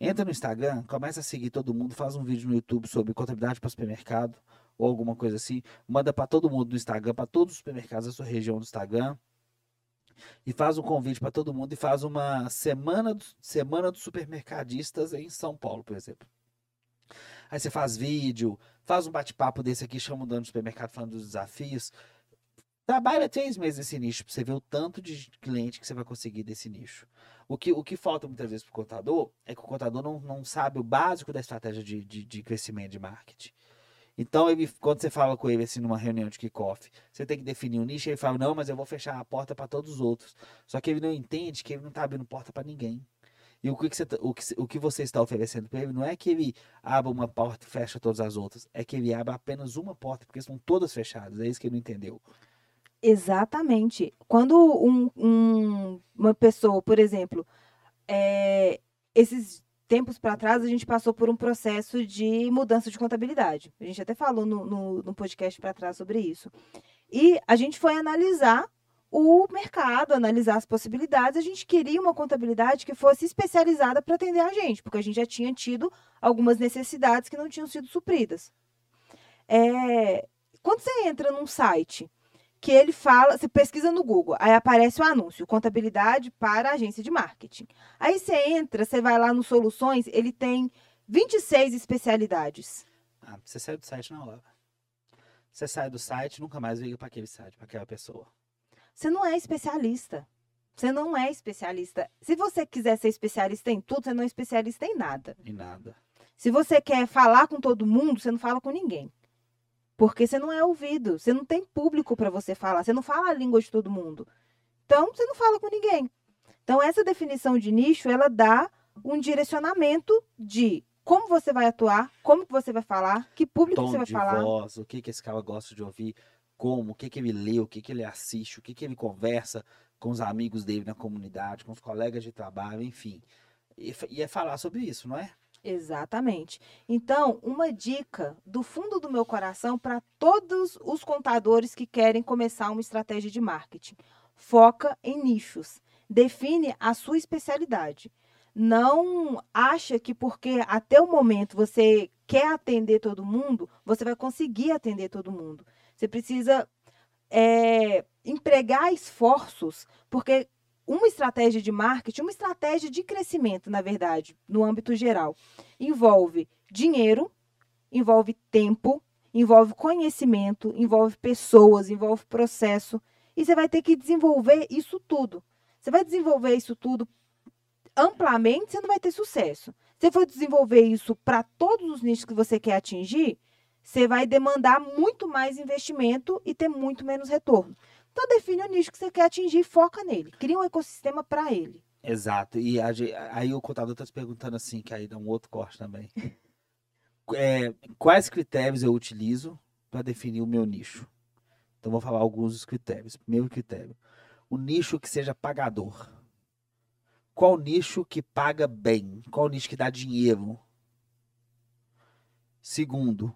Entra no Instagram, começa a seguir todo mundo, faz um vídeo no YouTube sobre contabilidade para supermercado ou alguma coisa assim, manda para todo mundo no Instagram, para todos os supermercados da sua região do Instagram e faz um convite para todo mundo e faz uma semana semana dos supermercadistas em São Paulo, por exemplo. Aí você faz vídeo, faz um bate-papo desse aqui, chama o dono do supermercado falando dos desafios. Trabalha três meses nesse nicho para você ver o tanto de cliente que você vai conseguir desse nicho. O que, o que falta muitas vezes para o contador é que o contador não, não sabe o básico da estratégia de, de, de crescimento de marketing. Então, ele, quando você fala com ele assim numa reunião de kickoff, você tem que definir um nicho, ele fala, não, mas eu vou fechar a porta para todos os outros. Só que ele não entende que ele não está abrindo porta para ninguém. E o que, que você, tá, o, que, o que você está oferecendo para ele não é que ele abra uma porta e fecha todas as outras, é que ele abra apenas uma porta, porque são todas fechadas. É isso que ele não entendeu. Exatamente. Quando um, um, uma pessoa, por exemplo, é, esses tempos para trás a gente passou por um processo de mudança de contabilidade. A gente até falou no, no, no podcast para trás sobre isso. E a gente foi analisar o mercado, analisar as possibilidades. A gente queria uma contabilidade que fosse especializada para atender a gente, porque a gente já tinha tido algumas necessidades que não tinham sido supridas. É, quando você entra num site que ele fala, você pesquisa no Google, aí aparece o anúncio, contabilidade para agência de marketing. Aí você entra, você vai lá no Soluções, ele tem 26 especialidades. Ah, você sai do site na hora. Você sai do site, nunca mais liga para aquele site, para aquela pessoa. Você não é especialista. Você não é especialista. Se você quiser ser especialista em tudo, você não é especialista em nada. Em nada. Se você quer falar com todo mundo, você não fala com ninguém. Porque você não é ouvido, você não tem público para você falar, você não fala a língua de todo mundo. Então, você não fala com ninguém. Então, essa definição de nicho, ela dá um direcionamento de como você vai atuar, como que você vai falar, que público Tom você vai de falar. voz, o que, que esse cara gosta de ouvir, como, o que, que ele lê, o que, que ele assiste, o que, que ele conversa com os amigos dele na comunidade, com os colegas de trabalho, enfim. E, e é falar sobre isso, não é? Exatamente. Então, uma dica do fundo do meu coração para todos os contadores que querem começar uma estratégia de marketing. Foca em nichos. Define a sua especialidade. Não acha que porque até o momento você quer atender todo mundo, você vai conseguir atender todo mundo. Você precisa é, empregar esforços, porque uma estratégia de marketing, uma estratégia de crescimento, na verdade, no âmbito geral, envolve dinheiro, envolve tempo, envolve conhecimento, envolve pessoas, envolve processo. E você vai ter que desenvolver isso tudo. Você vai desenvolver isso tudo amplamente, você não vai ter sucesso. Se for desenvolver isso para todos os nichos que você quer atingir, você vai demandar muito mais investimento e ter muito menos retorno. Então, define o nicho que você quer atingir e foca nele. Cria um ecossistema para ele. Exato. E aí o contador está te perguntando assim, que aí dá um outro corte também. [laughs] É, quais critérios eu utilizo para definir o meu nicho? Então, vou falar alguns dos critérios. Primeiro critério: o nicho que seja pagador. Qual nicho que paga bem? Qual nicho que dá dinheiro? Segundo,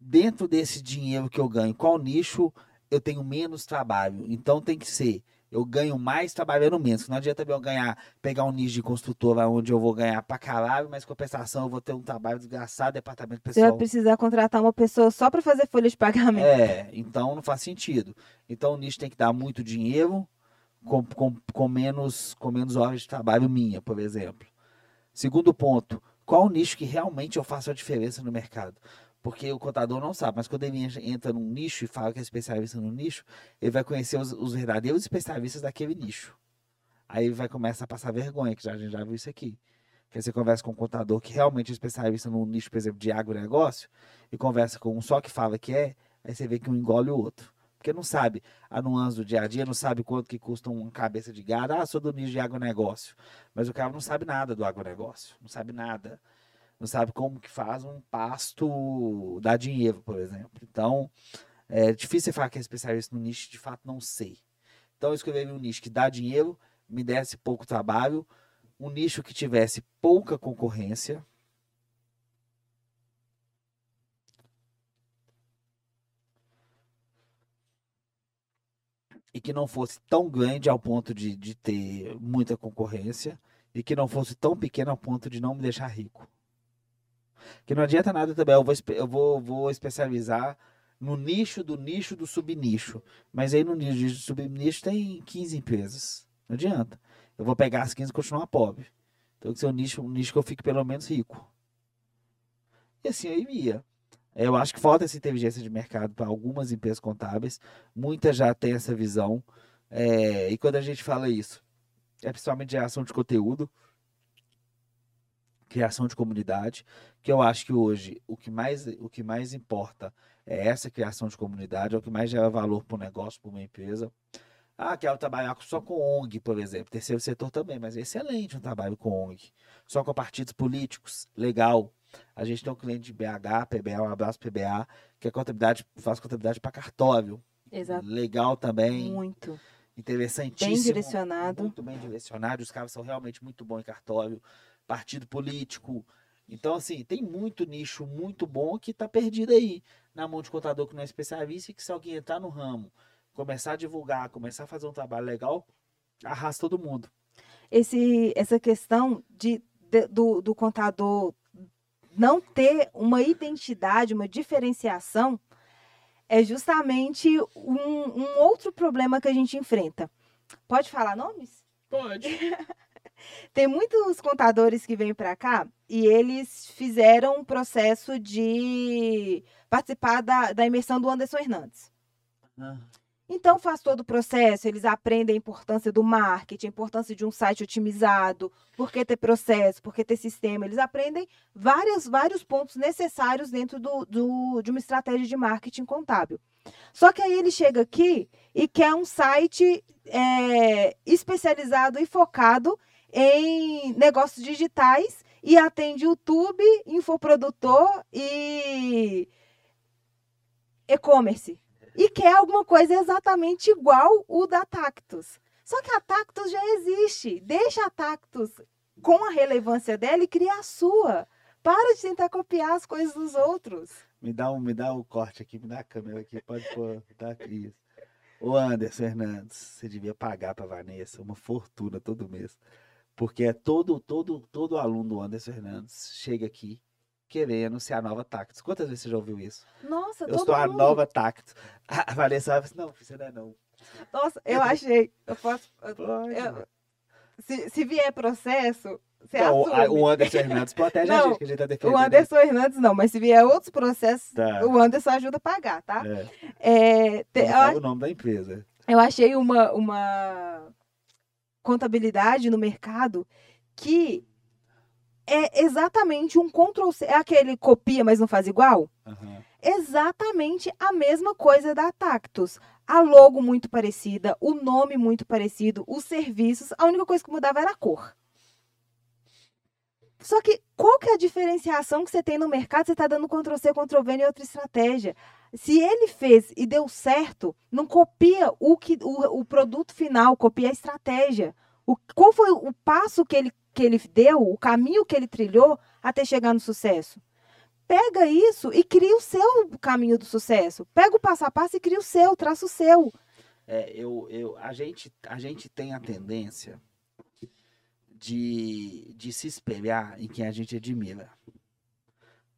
dentro desse dinheiro que eu ganho, qual nicho eu tenho menos trabalho? Então tem que ser eu ganho mais trabalhando menos. Não adianta eu ganhar, pegar um nicho de construtora onde eu vou ganhar pra caralho, mas compensação eu vou ter um trabalho desgraçado, departamento Você vai pessoal. precisar contratar uma pessoa só para fazer folha de pagamento. É, então não faz sentido. Então o nicho tem que dar muito dinheiro com, com, com, menos, com menos horas de trabalho minha, por exemplo. Segundo ponto, qual o nicho que realmente eu faço a diferença no mercado? Porque o contador não sabe, mas quando ele entra- num nicho e fala que é especialista no nicho, ele vai conhecer os, os verdadeiros especialistas daquele nicho. Aí ele vai começar a passar vergonha, que já, a gente já viu isso aqui. Porque você conversa com um contador que realmente é especialista num nicho, por exemplo, de agronegócio, e conversa com um só que fala que é, aí você vê que um engole o outro. Porque não sabe a nuance do dia a dia, não sabe quanto que custa uma cabeça de gado. Ah, sou do nicho de agronegócio. Mas o cara não sabe nada do agronegócio. Não sabe nada. Não sabe como que faz um pasto dar dinheiro, por exemplo. Então, é difícil falar que é especialista no nicho, de fato, não sei. Então, eu escrevi um nicho que dá dinheiro, me desse pouco trabalho, um nicho que tivesse pouca concorrência. E que não fosse tão grande ao ponto de, de ter muita concorrência e que não fosse tão pequeno ao ponto de não me deixar rico. Que não adianta nada também, eu vou, eu vou, vou especializar no nicho do nicho do subnicho. Mas aí no nicho do subnicho tem 15 empresas. Não adianta. Eu vou pegar as 15 e continuar pobre. Então tem que ser um nicho, um nicho que eu fique pelo menos rico. E assim eu ia. Eu acho que falta essa inteligência de mercado para algumas empresas contábeis. Muitas já têm essa visão. É, e quando a gente fala isso, é principalmente geração de conteúdo, criação de comunidade, que eu acho que hoje o que mais, o que mais importa é essa criação de comunidade, é o que mais gera valor para o negócio, para uma empresa. Ah, quero trabalhar só com ONG, por exemplo. Terceiro setor também, mas é excelente um trabalho com ONG. Só com partidos políticos, legal. A gente tem um cliente de BH, PBA, um abraço PBA, que é contabilidade, faz contabilidade para cartório. Exato. Legal também. Muito. Interessantíssimo. Bem direcionado. Muito bem direcionado. Os caras são realmente muito bons em cartório. Partido político. Então, assim, tem muito nicho muito bom que está perdido aí na mão de contador que não é especialista e que se alguém entrar no ramo, começar a divulgar, começar a fazer um trabalho legal, arrasta todo mundo. Esse, essa questão de, de do, do contador não ter uma identidade, uma diferenciação, é justamente um, um outro problema que a gente enfrenta. Pode falar nomes? Pode. [laughs] Tem muitos contadores que vêm para cá e eles fizeram um processo de participar da, da imersão do Anderson Hernandes. Ah. Então faz todo o processo, eles aprendem a importância do marketing, a importância de um site otimizado, por que ter processo, por que ter sistema. Eles aprendem vários, vários pontos necessários dentro do, do, de uma estratégia de marketing contábil. Só que aí ele chega aqui e quer um site é, especializado e focado em negócios digitais e atende YouTube, infoprodutor e e-commerce e quer alguma coisa exatamente igual o da Tactus. Só que a Tactus já existe. Deixa a Tactus com a relevância dela e cria a sua. Para de tentar copiar as coisas dos outros. Me dá um, me dá um corte aqui, me dá a câmera aqui, pode pôr, tá aqui. Ô Anderson Fernandes, você devia pagar para Vanessa uma fortuna todo mês. Porque é todo, todo, todo aluno do Anderson Fernandes chega aqui querendo ser a nova Tactus. Quantas vezes você já ouviu isso? Nossa, Eu sou a nova Tactus. [laughs] A Vanessa vai assim, não, você não é não. Nossa, eu achei. Eu posso. Eu, se, se vier processo, não, assume. O Anderson Hernandes protege [laughs] não, a gente, que a gente tá defendendo. O Anderson Hernandes não, mas se vier outros processos, tá. o Anderson ajuda a pagar, tá? É. É, te, eu, o nome da empresa. Eu achei uma, uma contabilidade no mercado que é exatamente um Ctrl C. É aquele copia, mas não faz igual? Uhum. Exatamente a mesma coisa da Tactus. A logo muito parecida, o nome muito parecido, os serviços. A única coisa que mudava era a cor. Só que qual que é a diferenciação que você tem no mercado? Você está dando Ctrl C, Ctrl V em outra estratégia. Se ele fez e deu certo, não copia o, que, o, o produto final, copia a estratégia. O, qual foi o passo que ele que ele deu, o caminho que ele trilhou até chegar no sucesso. Pega isso e cria o seu caminho do sucesso. Pega o passo a passo e cria o seu, traça o seu. É, eu, eu, a, gente, a gente tem a tendência de, de se espelhar em quem a gente admira.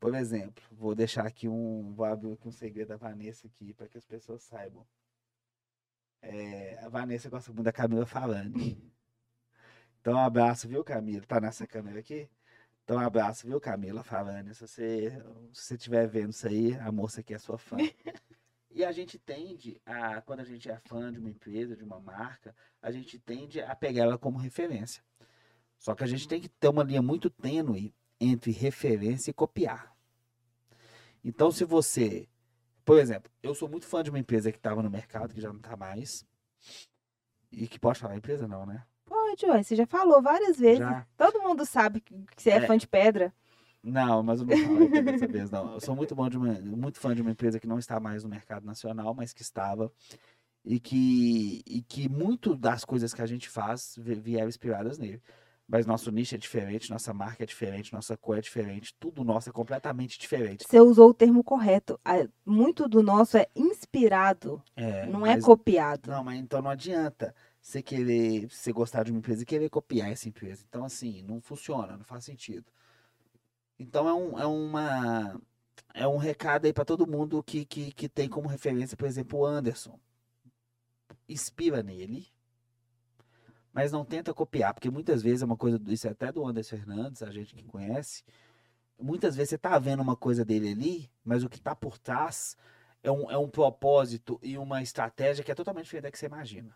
Por exemplo, vou deixar aqui um. Vou abrir aqui um segredo da Vanessa aqui para que as pessoas saibam. É, a Vanessa gosta muito da Camila falando. Então, um abraço, viu, Camila? Tá nessa câmera aqui? Então, um abraço, viu, Camila? Falando, se você se você estiver vendo isso aí, a moça aqui é sua fã. [laughs] e a gente tende a, quando a gente é fã de uma empresa, de uma marca, a gente tende a pegar ela como referência. Só que a gente tem que ter uma linha muito tênue entre referência e copiar. Então, se você, por exemplo, eu sou muito fã de uma empresa que estava no mercado, que já não está mais, e que pode falar empresa não, né? Pode, ué, você já falou várias vezes. Já. Todo mundo sabe que você é, é, fã de pedra. Não, mas eu não falei dessa vez, não. Eu sou muito, bom de uma, muito fã de uma empresa que não está mais no mercado nacional, mas que estava. e que, e que muito das coisas que a gente faz vi- vieram inspiradas nele. Mas nosso nicho é diferente, nossa marca é diferente, nossa cor é diferente, tudo nosso é completamente diferente. Você usou o termo correto. Muito do nosso é inspirado, É, não é mas- copiado. Não, mas então não adianta você querer, você gostar de uma empresa e querer copiar essa empresa. Então, assim, não funciona, não faz sentido. Então, é, um, é uma. É um recado aí para todo mundo que, que, que tem como referência, por exemplo, o Anderson. Inspira nele, mas não tenta copiar, porque muitas vezes é uma coisa, isso é até do Anderson Fernandes, a gente que conhece. Muitas vezes você tá vendo uma coisa dele ali, mas o que tá por trás é um, é um propósito e uma estratégia que é totalmente diferente da que você imagina.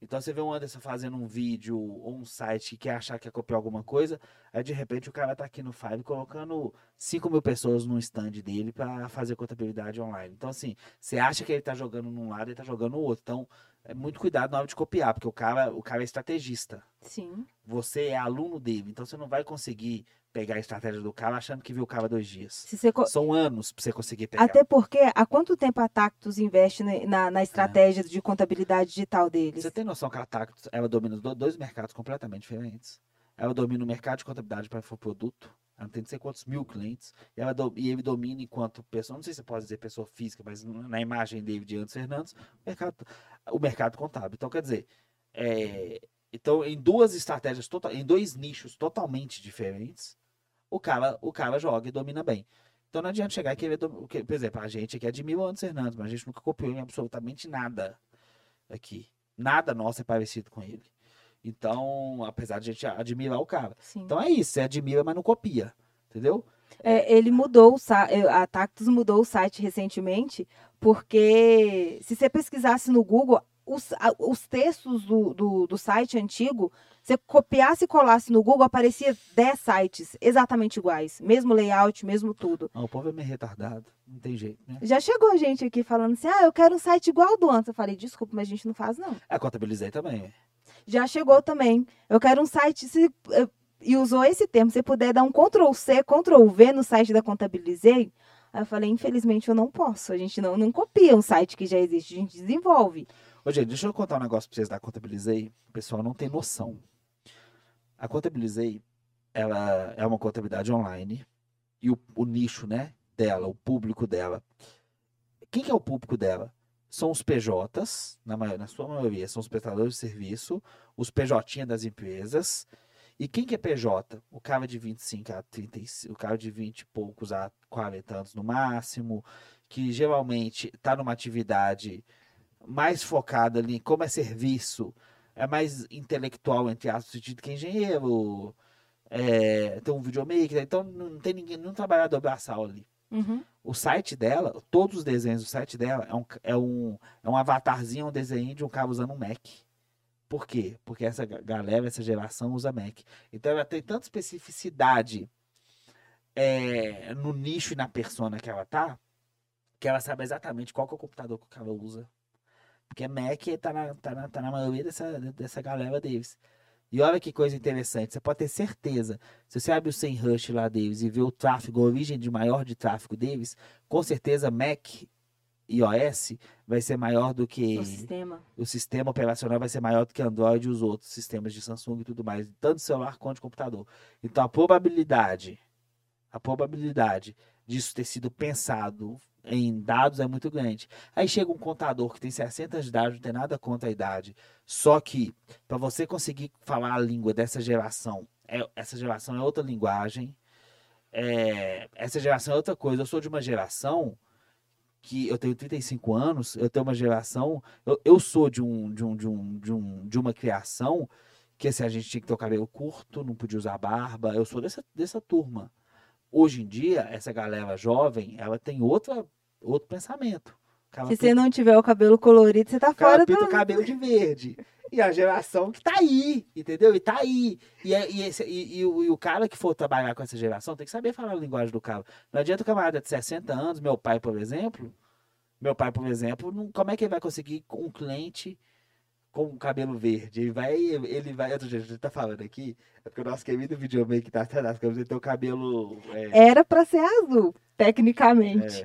Então você vê o Anderson fazendo um vídeo ou um site que quer achar que quer copiar alguma coisa, aí de repente o cara tá aqui no Five colocando 5 mil pessoas no stand dele para fazer contabilidade online. Então assim, você acha que ele tá jogando num lado e tá jogando no outro. Então é muito cuidado na hora de copiar, porque o cara, o cara é estrategista. Sim. Você é aluno dele, então você não vai conseguir pegar a estratégia do cara achando que viu o cara dois dias. Co- São anos pra você conseguir pegar. Até porque, há quanto tempo a Tactus investe na, na estratégia de contabilidade digital deles? Você tem noção que a Tactus, ela domina do- dois mercados completamente diferentes? Ela domina o mercado de contabilidade para infoproduto, ela tem não sei quantos mil clientes, e, ela do- e ele domina enquanto pessoa, não sei se pode dizer pessoa física, mas na imagem dele de Anderson Fernandes, o mercado, o mercado contábil. Então, quer dizer, é, então, em duas estratégias, tota- em dois nichos totalmente diferentes, o cara, o cara joga e domina bem. Então não adianta chegar e querer. que- Por exemplo, a gente aqui admira o Anderson Fernandes, mas a gente nunca copiou em absolutamente nada aqui. Nada nosso é parecido com ele. Então, apesar de a gente admirar o cara. Sim. Então é isso, você admira, mas não copia. Entendeu? É, ele mudou, a Tactus mudou o site recentemente, porque se você pesquisasse no Google, os, os textos do, do, do site antigo, você copiasse e colasse no Google, aparecia 10 sites exatamente iguais. Mesmo layout, mesmo tudo. Não, o povo é meio retardado. Não tem jeito, né? Já chegou gente aqui falando assim, ah, eu quero um site igual ao do antes. Eu falei, desculpa, mas a gente não faz, não. É, contabilizei também. Já chegou também. Eu quero um site. Se, eh, e usou esse termo. Se puder dar um Ctrl C, Ctrl V no site da Contabilizei. Aí eu falei, infelizmente eu não posso. A gente não, não copia um site que já existe, a gente desenvolve. Ô, gente, deixa eu contar um negócio pra vocês da Contabilizei. O pessoal não tem noção. A Contabilizei, ela é uma contabilidade online. E o, o nicho, né, dela, o público dela. Quem que é o público dela? São os PJs, na, maior- na sua maioria, são os prestadores de serviço, os PJ das empresas. E quem que é PJ? O cara de 25 a 35, o cara de 20 e poucos a 40 anos no máximo, que geralmente está numa atividade mais focada ali, como é serviço, é mais intelectual, entre aspas, no sentido que é engenheiro, é, tem um videomaker, então não tem ninguém, não trabalhador braçal ali. Uhum. O site dela, todos os desenhos do site dela é um, é um, é um avatarzinho, um desenho de um cara usando um Mac. Por quê? Porque essa ga- galera, essa geração usa Mac. Então ela tem tanta especificidade é, no nicho e na persona que ela tá, que ela sabe exatamente qual é o computador que o cara usa. Porque Mac tá na, tá na, tá na maioria dessa, dessa galera deles. E olha que coisa interessante, você pode ter certeza, se você abre o SEMrush lá deles e vê o tráfego, a origem de maior de tráfego deles, com certeza Mac e iOS vai ser maior do que O sistema. o sistema operacional vai ser maior do que Android e os outros sistemas de Samsung e tudo mais, tanto celular quanto de computador. Então a probabilidade, a probabilidade disso ter sido pensado em dados é muito grande. Aí chega um contador que tem 60 anos de idade, não tem nada contra a idade. Só que para você conseguir falar a língua dessa geração, é- essa geração é outra linguagem. é, essa geração é outra coisa. Eu sou de uma geração que eu tenho 35 anos, eu tenho uma geração, eu, eu sou de um, de um, de um, de um, de uma criação que assim, a gente tinha que ter o cabelo curto, não podia usar barba. Eu sou dessa, dessa turma. Hoje em dia, essa galera jovem, ela tem outra, outro pensamento. Se você não tiver o cabelo colorido, você tá fora do... o cabelo de verde. E a geração que tá aí, entendeu? E tá aí. E, é- e, esse- e- e o, e o cara que for trabalhar com essa geração tem que saber falar a linguagem do cara. Não adianta o camarada de 60 anos, meu pai, por exemplo. Meu pai, por exemplo, não, como é que ele vai conseguir com um cliente com cabelo verde? Ele vai, ele vai. Outro dia, a gente tá falando aqui, é porque o nosso querido videomaker que tá atrás das câmeras, ele tem o cabelo. é, Era pra ser azul, tecnicamente.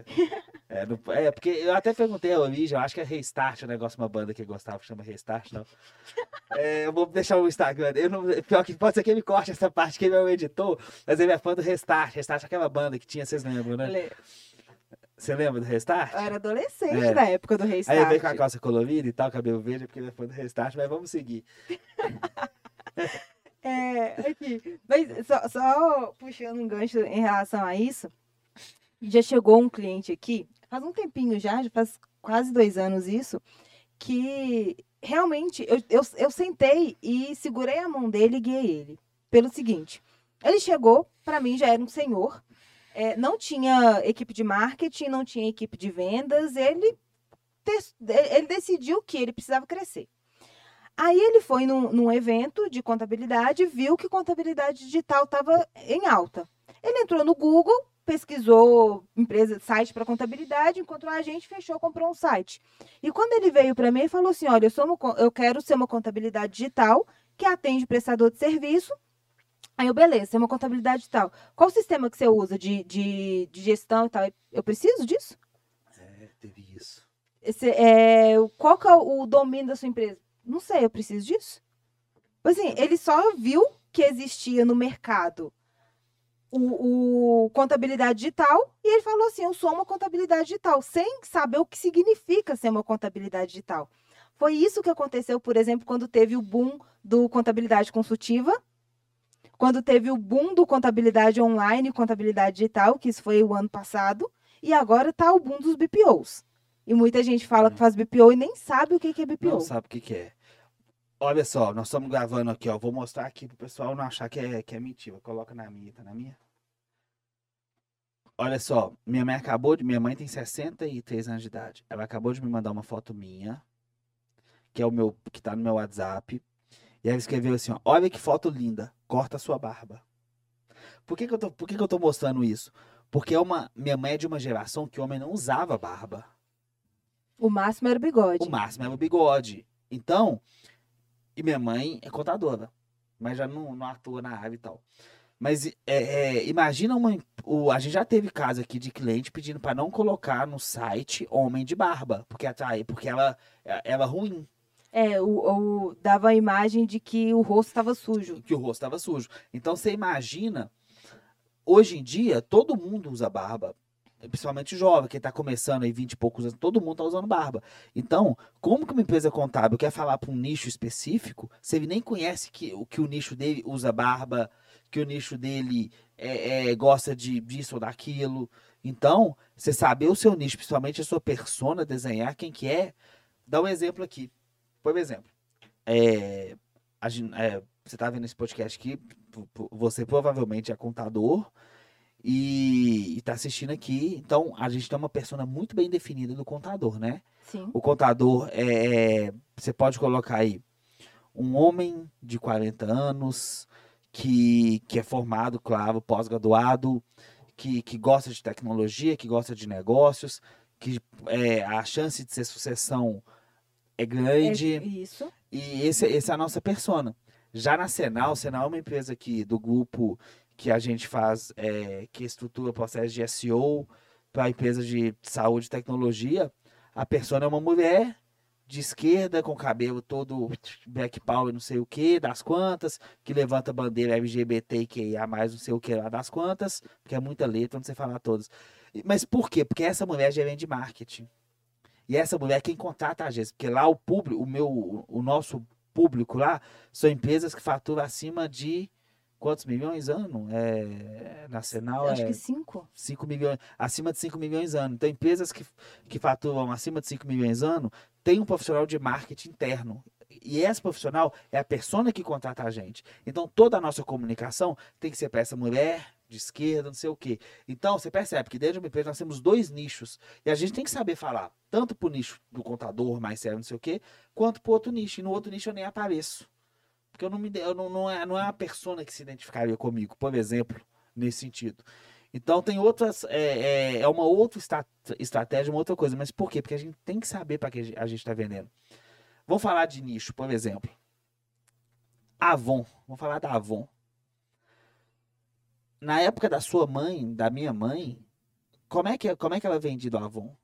é, É, não- é, porque eu até perguntei a origem, eu acho que é Restart o negócio, uma banda que eu gostava que chama Restart, não. [laughs] É, eu vou deixar o Instagram. Eu não, pior que pode ser que ele corte essa parte, que ele é o editor, mas ele é fã do Restart. Restart é aquela banda que tinha, vocês lembram, né? Você lembra do Restart? Eu era adolescente É. na época do Aí Restart. ele veio com a calça colorida e tal, cabelo verde, porque ele é fã do Restart, mas vamos seguir. [laughs] É, aqui. Mas só, só puxando um gancho em relação a isso, já chegou um cliente aqui, faz um tempinho já, já faz quase dois anos isso, que realmente eu, eu, eu sentei e segurei a mão dele e guiei ele. Pelo seguinte, ele chegou, para mim já era um senhor, é, não tinha equipe de marketing, não tinha equipe de vendas, ele, ele decidiu que ele precisava crescer. Aí ele foi num, num evento de contabilidade, viu que contabilidade digital estava em alta. Ele entrou no Google, pesquisou empresa, site para contabilidade, encontrou a gente, fechou, comprou um site. E quando ele veio para mim, ele falou assim: olha, eu, sou uma eu quero ser uma contabilidade digital que atende prestador de serviço. Aí eu, beleza, é uma contabilidade digital. Qual o sistema que você usa de, de, de gestão e tal? Eu preciso disso? É, teve isso. Esse, é, qual que é o domínio da sua empresa? Não sei, eu preciso disso. Assim, ele só viu que existia no mercado o, o contabilidade digital e ele falou assim: eu sou uma contabilidade digital, sem saber o que significa ser uma contabilidade digital. Foi isso que aconteceu, por exemplo, quando teve o boom do contabilidade consultiva, quando teve o boom do contabilidade online e contabilidade digital, que isso foi o ano passado, e agora está o boom dos BPOs. E muita gente fala que faz BPO e nem sabe o que é BPO. Não sabe o que é. Olha só, nós estamos gravando aqui, ó. Vou mostrar aqui pro pessoal não achar que é, que é mentira. Coloca na minha, tá na minha? Olha só, minha mãe acabou de. Minha mãe tem 63 anos de idade. Ela acabou de me mandar uma foto minha, que é o meu. que tá no meu WhatsApp. E ela escreveu assim, ó. Olha que foto linda. Corta a sua barba. Por que, que, eu, tô, por que, que eu tô mostrando isso? Porque é uma, minha mãe é de uma geração que o homem não usava barba. O máximo era o bigode. O máximo era o bigode. Então, e minha mãe é contadora, mas já não, não atua na área e tal. Mas é, é, imagina uma. O, a gente já teve caso aqui de cliente pedindo para não colocar no site homem de barba, porque atrai, porque ela, ela é ruim, É, o, o- dava a imagem de que o rosto estava sujo. que o rosto estava sujo. Então você imagina, hoje em dia, todo mundo usa barba. Principalmente jovem, quem está começando aí 20 e poucos anos, todo mundo está usando barba. Então, como que uma empresa contábil quer falar para um nicho específico, se ele nem conhece que, o que o nicho dele usa barba, que o nicho dele é, é, gosta de disso ou daquilo. Então, você saber o seu nicho, principalmente a sua persona, desenhar quem que é, dá um exemplo aqui. Por exemplo, é, a é, você está vendo esse podcast aqui, você provavelmente é contador e está assistindo aqui. Então, a gente tem uma persona muito bem definida do contador, né? Sim. O contador é, é- Você pode colocar aí um homem de 40 anos que, que é formado, claro, pós-graduado, que, que gosta de tecnologia, que gosta de negócios, que é, a chance de ser sucessão é É grande. isso. E esse, esse é a nossa persona. Já na Senal, Senal é uma empresa aqui do grupo que a gente faz, é, que estrutura processo de SEO para empresas de saúde e tecnologia. A persona é uma mulher de esquerda, com cabelo todo black power, não sei o que, das quantas, que levanta bandeira LGBTQIA, não sei o que lá das quantas, porque é muita letra, não sei falar todas. Mas por quê? Porque essa mulher é gerente de marketing. E essa mulher é quem contrata a agência, porque lá o público, o meu, o nosso público lá são empresas que faturam acima de quantos milhões ano? É, nacional Acho é que cinco. 5 milhões, acima de 5 milhões ano. Então, empresas que, que faturam acima de 5 milhões ano têm um profissional de marketing interno. E esse profissional é a persona que contrata a gente. Então, toda a nossa comunicação tem que ser para essa mulher de esquerda, não sei o quê. Então, você percebe que dentro de uma empresa nós temos dois nichos. E a gente tem que saber falar, tanto para o nicho do contador, mais sério, não sei o quê, quanto para outro nicho. E no outro nicho eu nem apareço. Porque eu não me eu não, não, é, não é uma persona que se identificaria comigo, por exemplo, nesse sentido. Então tem outras. É, é, é uma outra estratégia, uma outra coisa. Mas por quê? Porque a gente tem que saber para que a gente está vendendo. Vamos falar de nicho, por exemplo. Avon. Vamos falar da Avon. Na época da sua mãe, da minha mãe, como é que, como é que ela é vendido a Avon?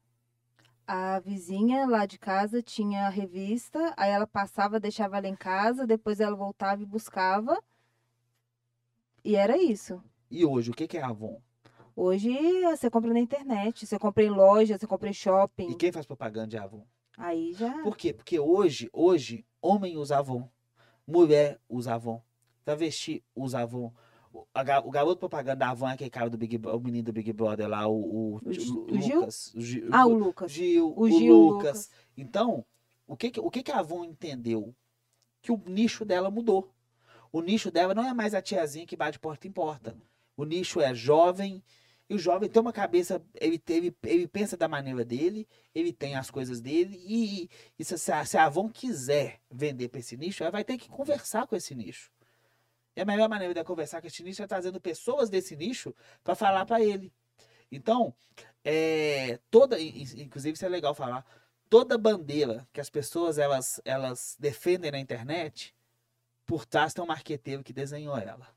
A vizinha lá de casa tinha a revista, aí ela passava, deixava ela em casa, depois ela voltava e buscava. E era isso. E hoje, o que é Avon? Hoje você compra na internet, você compra em loja, você compra em shopping. E quem faz propaganda de Avon? Aí já. Por quê? Porque hoje, hoje, homem usa Avon, mulher usa Avon, travesti usa Avon. O, garoto propaganda da Avon é aquele cara do Big o menino do Big Brother lá, o, o, O Gi- Lu- o Gil? Lucas. O Gil, Ah, o Lucas. Gil, O Gil, o Lucas. Lucas. Então, o que, que- o que, que a Avon entendeu? Que o nicho dela mudou. O nicho dela não é mais a tiazinha que bate porta em porta. O nicho é jovem, e o jovem tem uma cabeça, ele, ele, ele pensa da maneira dele, ele tem as coisas dele, e, e se, se a Avon quiser vender para esse nicho, ela vai ter que conversar com esse nicho. E a melhor maneira de conversar com esse nicho é trazendo pessoas desse nicho para falar para ele. Então, é, toda, in- in- inclusive isso é legal falar, toda bandeira que as pessoas elas, elas defendem na internet, por trás tem um marqueteiro que desenhou ela.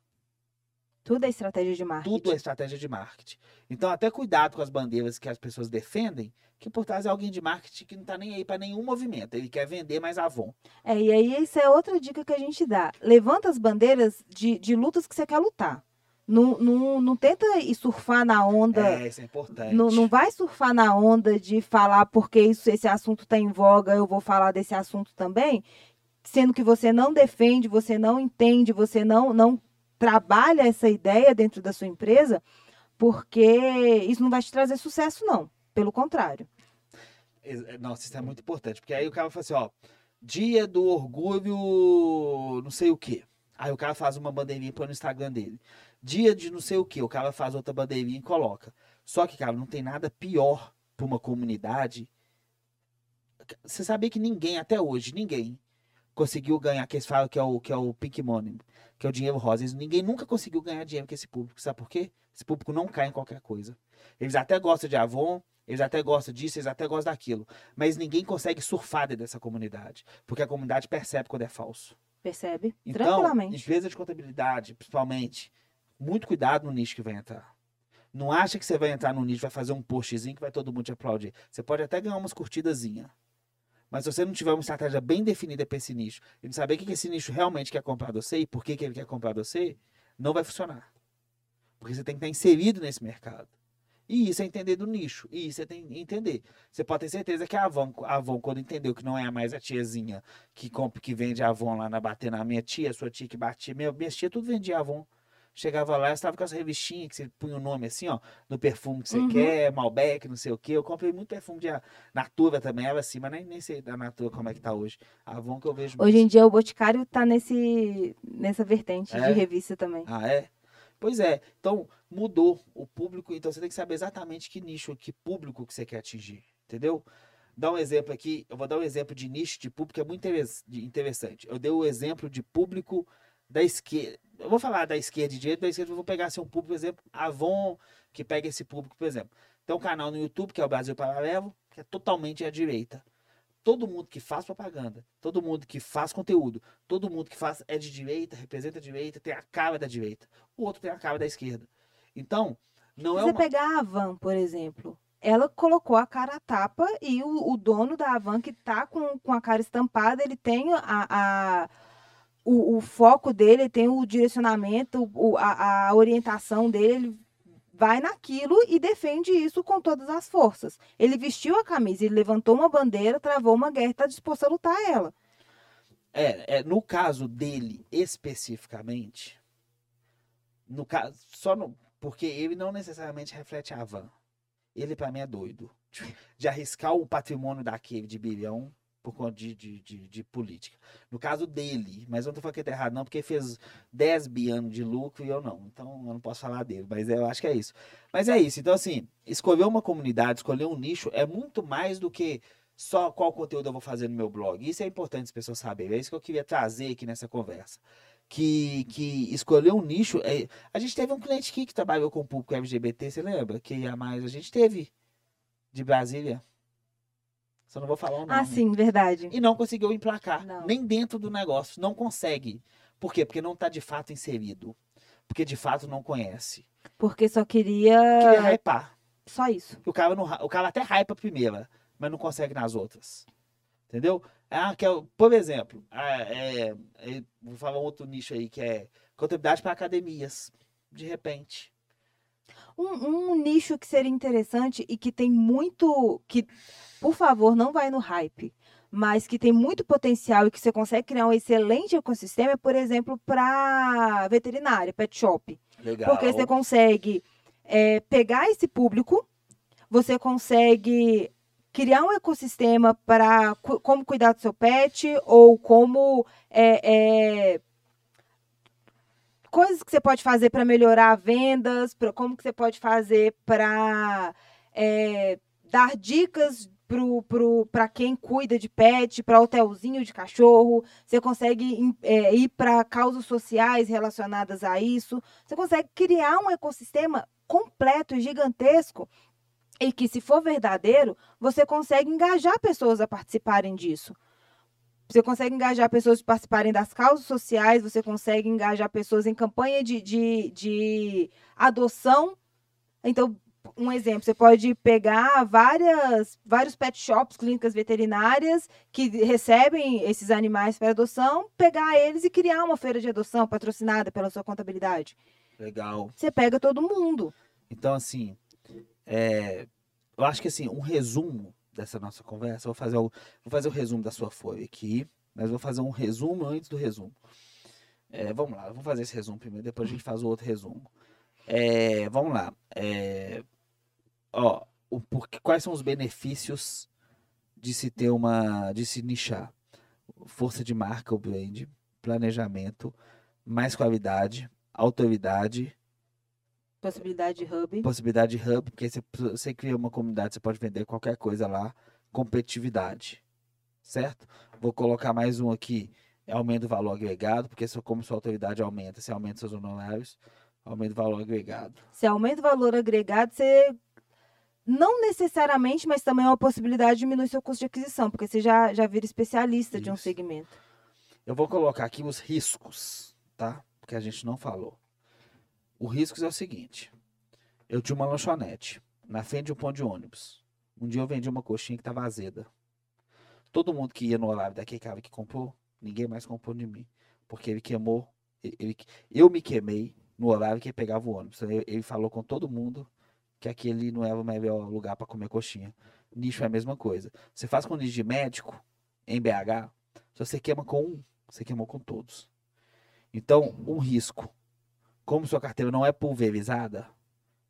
Tudo é estratégia de marketing. Tudo é estratégia de marketing. Então, até cuidado com as bandeiras que as pessoas defendem, que por trás é alguém de marketing que não está nem aí para nenhum movimento. Ele quer vender mais Avon. É, e aí isso é outra dica que a gente dá. Levanta as bandeiras de, de lutas que você quer lutar. Não, não, não tenta ir surfar na onda. É, isso é importante. Não, não vai surfar na onda de falar porque isso, esse assunto está em voga, eu vou falar desse assunto também, sendo que você não defende, você não entende, você não, não trabalha essa ideia dentro da sua empresa, porque isso não vai te trazer sucesso, não. Pelo contrário. É, Nossa, isso é muito importante. Porque aí o cara fala assim, ó, dia do orgulho, não sei o quê. Aí o cara faz uma bandeirinha e põe no Instagram dele. Dia de não sei o quê, o cara faz outra bandeirinha e coloca. Só que, cara, não tem nada pior para uma comunidade. Você sabia que ninguém, até hoje, ninguém conseguiu ganhar, que eles falam que é o, que é o pink money, que é o dinheiro rosa. Eles- ninguém nunca conseguiu ganhar dinheiro com esse público. Sabe por quê? Esse público não cai em qualquer coisa. Eles até gostam de Avon, eles até gostam disso, eles até gostam daquilo. Mas ninguém consegue surfar dentro dessa comunidade. Porque a comunidade percebe quando é falso. Percebe? Então, Tranquilamente. empresa de contabilidade, principalmente, muito cuidado no nicho que vai entrar. Não acha que você vai entrar no nicho, vai fazer um postzinho que vai todo mundo te aplaudir. Você pode até ganhar umas curtidazinhas. Mas se você não tiver uma estratégia bem definida para esse nicho, e não saber o que esse nicho realmente quer comprar de você e por que, que ele quer comprar você, não vai funcionar. Porque você tem que estar inserido nesse mercado. E isso é entender do nicho. E isso é entender. Você pode ter certeza que a Avon, a Avon, quando entendeu que não é mais a tiazinha que compra, que vende Avon lá na bater na minha tia, sua tia que batia, minha, minha tia tudo vendia Avon. Chegava lá, estava com as revistinhas que você punha o nome assim, ó, no perfume que você Uhum. quer, Malbec, não sei o quê. Eu comprei muito perfume de Natura também, era assim, mas nem, nem sei da Natura como é que tá hoje. A Avon que eu vejo Hoje mais. em dia o Boticário tá nesse, nessa vertente É? de revista também. Ah, é? Pois é. Então, mudou o público. Então, você tem que saber exatamente que nicho, que público que você quer atingir. Entendeu? Dá um exemplo aqui. Eu vou dar um exemplo de nicho de público que é muito interessante. Eu dei o exemplo de público da esquerda. Eu vou falar da esquerda e direita, da esquerda eu vou pegar assim, um público, por exemplo, Avon, que pega esse público, por exemplo. Tem um canal no YouTube, que é o Brasil Paralelo, que é totalmente à direita. Todo mundo que faz propaganda, todo mundo que faz conteúdo, todo mundo que faz é de direita, representa a direita, tem a cara da direita. O outro tem a cara da esquerda. Então, não é Se você uma. pegar a Avan, por exemplo, ela colocou a cara a tapa e o, o dono da Avan, que tá com, com a cara estampada, ele tem a, a- o, o foco dele, ele tem o direcionamento, o- a, a orientação dele, ele vai naquilo e defende isso com todas as forças. Ele vestiu a camisa, ele levantou uma bandeira, travou uma guerra está disposto a lutar ela. É, é, no caso dele especificamente, no caso, só no, porque ele não necessariamente reflete a van. Ele para mim é doido [laughs] de arriscar o patrimônio daquele de bilhão por conta de, de, de, de política. No caso dele, mas eu não tô falando que tá errado não, porque fez 10 bi anos de lucro e eu não. Então eu não posso falar dele, mas eu acho que é isso. Mas é isso. Então assim, escolher uma comunidade, escolher um nicho é muito mais do que só qual conteúdo eu vou fazer no meu blog. Isso é importante as pessoas saberem. É isso que eu queria trazer aqui nessa conversa. Que, que escolher um nicho. É... A gente teve um cliente aqui que trabalhou com o público LGBT, você lembra? Que ia mais. A gente teve de Brasília. Só não vou falar o nome. Ah, sim, verdade. E não conseguiu emplacar. Não. Nem dentro do negócio. Não consegue. Por quê? Porque não está de fato inserido. Porque de fato não conhece. Porque só queria Queria hypar. só isso. O cara, não, o cara até hypa a primeira. mas não consegue nas outras. Entendeu? Ah, que é, por exemplo, ah, é, é, vou falar um outro nicho aí que é contabilidade para academias, de repente. Um, um nicho que seria interessante e que tem muito. que, por favor, não vai no hype, mas que tem muito potencial e que você consegue criar um excelente ecossistema é, por exemplo, para veterinária, pet shop. Legal. Porque você consegue é, pegar esse público, você consegue criar um ecossistema para como cuidar do seu pet ou como é, é, coisas que você pode fazer para melhorar vendas, pra, como que você pode fazer para é, dar dicas para quem cuida de pet, para hotelzinho de cachorro, você consegue é, ir para causas sociais relacionadas a isso, você consegue criar um ecossistema completo e gigantesco e que, se for verdadeiro, você consegue engajar pessoas a participarem disso. Você consegue engajar pessoas a participarem das causas sociais, você consegue engajar pessoas em campanha de, de, de adoção. Então, um exemplo, você pode pegar várias, vários pet shops, clínicas veterinárias que recebem esses animais para adoção, pegar eles e criar uma feira de adoção patrocinada pela sua contabilidade. Legal. Você pega todo mundo. Então, assim, é, eu acho que assim, um resumo dessa nossa conversa, vou fazer vou fazer o resumo da sua folha aqui, mas vou fazer um resumo antes do resumo. É, vamos lá, vamos fazer esse resumo primeiro, depois a gente faz o outro resumo. É, vamos lá. É, ó, o, porque, quais são os benefícios de se ter uma. de se nichar? Força de marca, o brand, planejamento, mais qualidade, autoridade. Possibilidade de hub. Possibilidade de hub, porque você, você cria uma comunidade, você pode vender qualquer coisa lá. Competitividade. Certo? Vou colocar mais um aqui. Aumenta o valor agregado, porque se, como sua autoridade aumenta, você aumenta seus honorários Aumento o valor agregado. Se aumenta o valor agregado, você não necessariamente, mas também é uma possibilidade de diminuir seu custo de aquisição, porque você já, já vira especialista Isso. de um segmento. Eu vou colocar aqui os riscos, tá? Porque a gente não falou. O risco é o seguinte: eu tinha uma lanchonete na frente de um ponto de ônibus. Um dia eu vendi uma coxinha que estava azeda. Todo mundo que ia no horário daquele cara que comprou, ninguém mais comprou de mim. Porque ele queimou, ele, eu me queimei no horário que pegava o ônibus. Ele, ele falou com todo mundo que aquele não era o melhor lugar para comer coxinha. Nicho é a mesma coisa. Você faz com nicho de médico em BH, se você queima com um, você queimou com todos. Então, um risco. Como sua carteira não é pulverizada,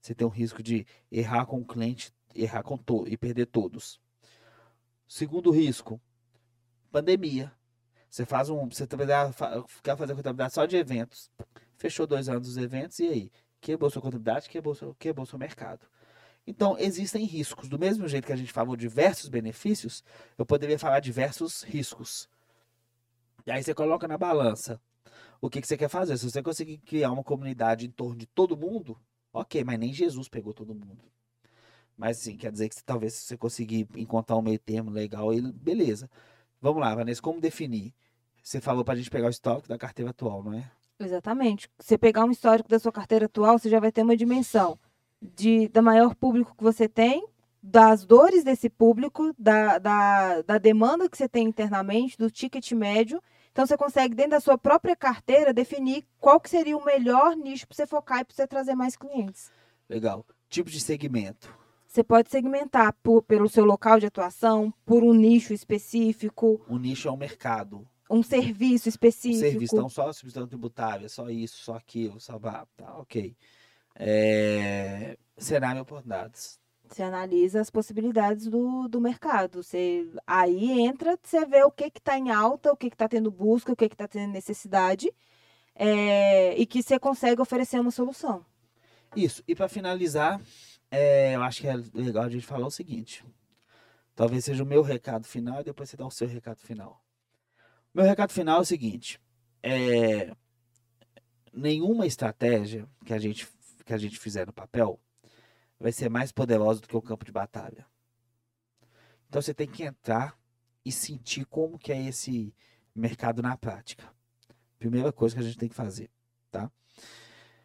você tem um risco de errar com o cliente, errar com todo e perder todos. Segundo risco, pandemia. Você faz um, você quer fazer contabilidade só de eventos fechou dois anos dos eventos, e aí? Quebrou sua contabilidade, quebrou seu, quebrou seu mercado. Então, existem riscos. Do mesmo jeito que a gente falou diversos benefícios, eu poderia falar diversos riscos. E aí você coloca na balança o que, que você quer fazer. Se você conseguir criar uma comunidade em torno de todo mundo, ok, mas nem Jesus pegou todo mundo. Mas sim, quer dizer que talvez se você conseguir encontrar um meio termo legal, ele, beleza. Vamos lá, Vanessa, como definir? Você falou para a gente pegar o estoque da carteira atual, não é? Exatamente. Você pegar um histórico da sua carteira atual, você já vai ter uma dimensão de, da maior público que você tem, das dores desse público, da, da, da demanda que você tem internamente, do ticket médio. Então, você consegue, dentro da sua própria carteira, definir qual que seria o melhor nicho para você focar e para você trazer mais clientes. Legal. Tipo de segmento. Você pode segmentar por, pelo seu local de atuação, por um nicho específico. O nicho é o mercado um serviço específico. Um serviço, então só substituição tributária, só isso, só aquilo, só vá, tá, ok. É... Cenário oportunidades. Você analisa as possibilidades do, do mercado. Você, aí entra, você vê o que está em alta, o que está tendo busca, o que está tendo necessidade, é, e que você consegue oferecer uma solução. Isso. E para finalizar, é, eu acho que é legal a gente falar o seguinte. Talvez seja o meu recado final e depois você dá o seu recado final. Meu recado final é o seguinte: é, nenhuma estratégia que a gente que a gente fizer no papel vai ser mais poderosa do que o campo de batalha. Então você tem que entrar e sentir como que é esse mercado na prática. Primeira coisa que a gente tem que fazer, tá?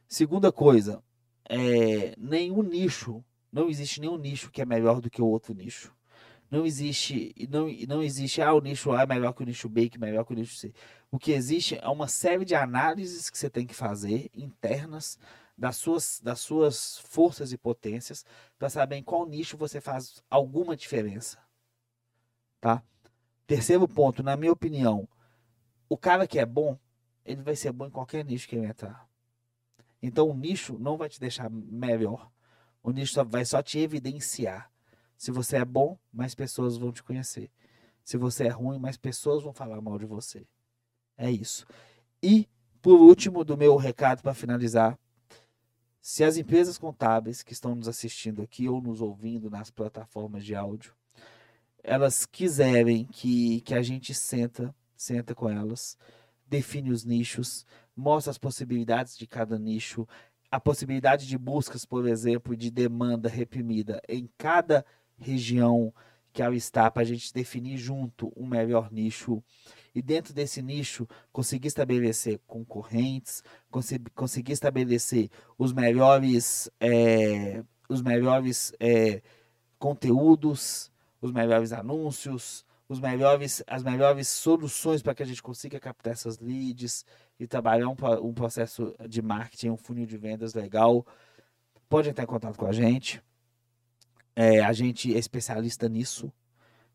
Segunda coisa, é, nenhum nicho, não existe nenhum nicho que é melhor do que o outro nicho. Não existe, não, não existe, ah, o nicho A é melhor que o nicho B, que é melhor que o nicho C. O que existe é uma série de análises que você tem que fazer internas das suas, das suas forças e potências para saber em qual nicho você faz alguma diferença. Tá? Terceiro ponto, na minha opinião, o cara que é bom, ele vai ser bom em qualquer nicho que ele entrar. Então o nicho não vai te deixar melhor. O nicho vai só te evidenciar. Se você é bom, mais pessoas vão te conhecer. Se você é ruim, mais pessoas vão falar mal de você. É isso. E, por último, do meu recado para finalizar, se as empresas contábeis que estão nos assistindo aqui ou nos ouvindo nas plataformas de áudio, elas quiserem que, que a gente senta, senta com elas, define os nichos, mostra as possibilidades de cada nicho, a possibilidade de buscas, por exemplo, de demanda reprimida em cada região que ela está, para a gente definir junto um melhor nicho e dentro desse nicho conseguir estabelecer concorrentes, conseguir estabelecer os melhores, é, os melhores é, conteúdos, os melhores anúncios, os melhores, as melhores soluções para que a gente consiga captar essas leads e trabalhar um, um processo de marketing, um funil de vendas legal. Pode entrar em contato com a gente. É, a gente é especialista nisso,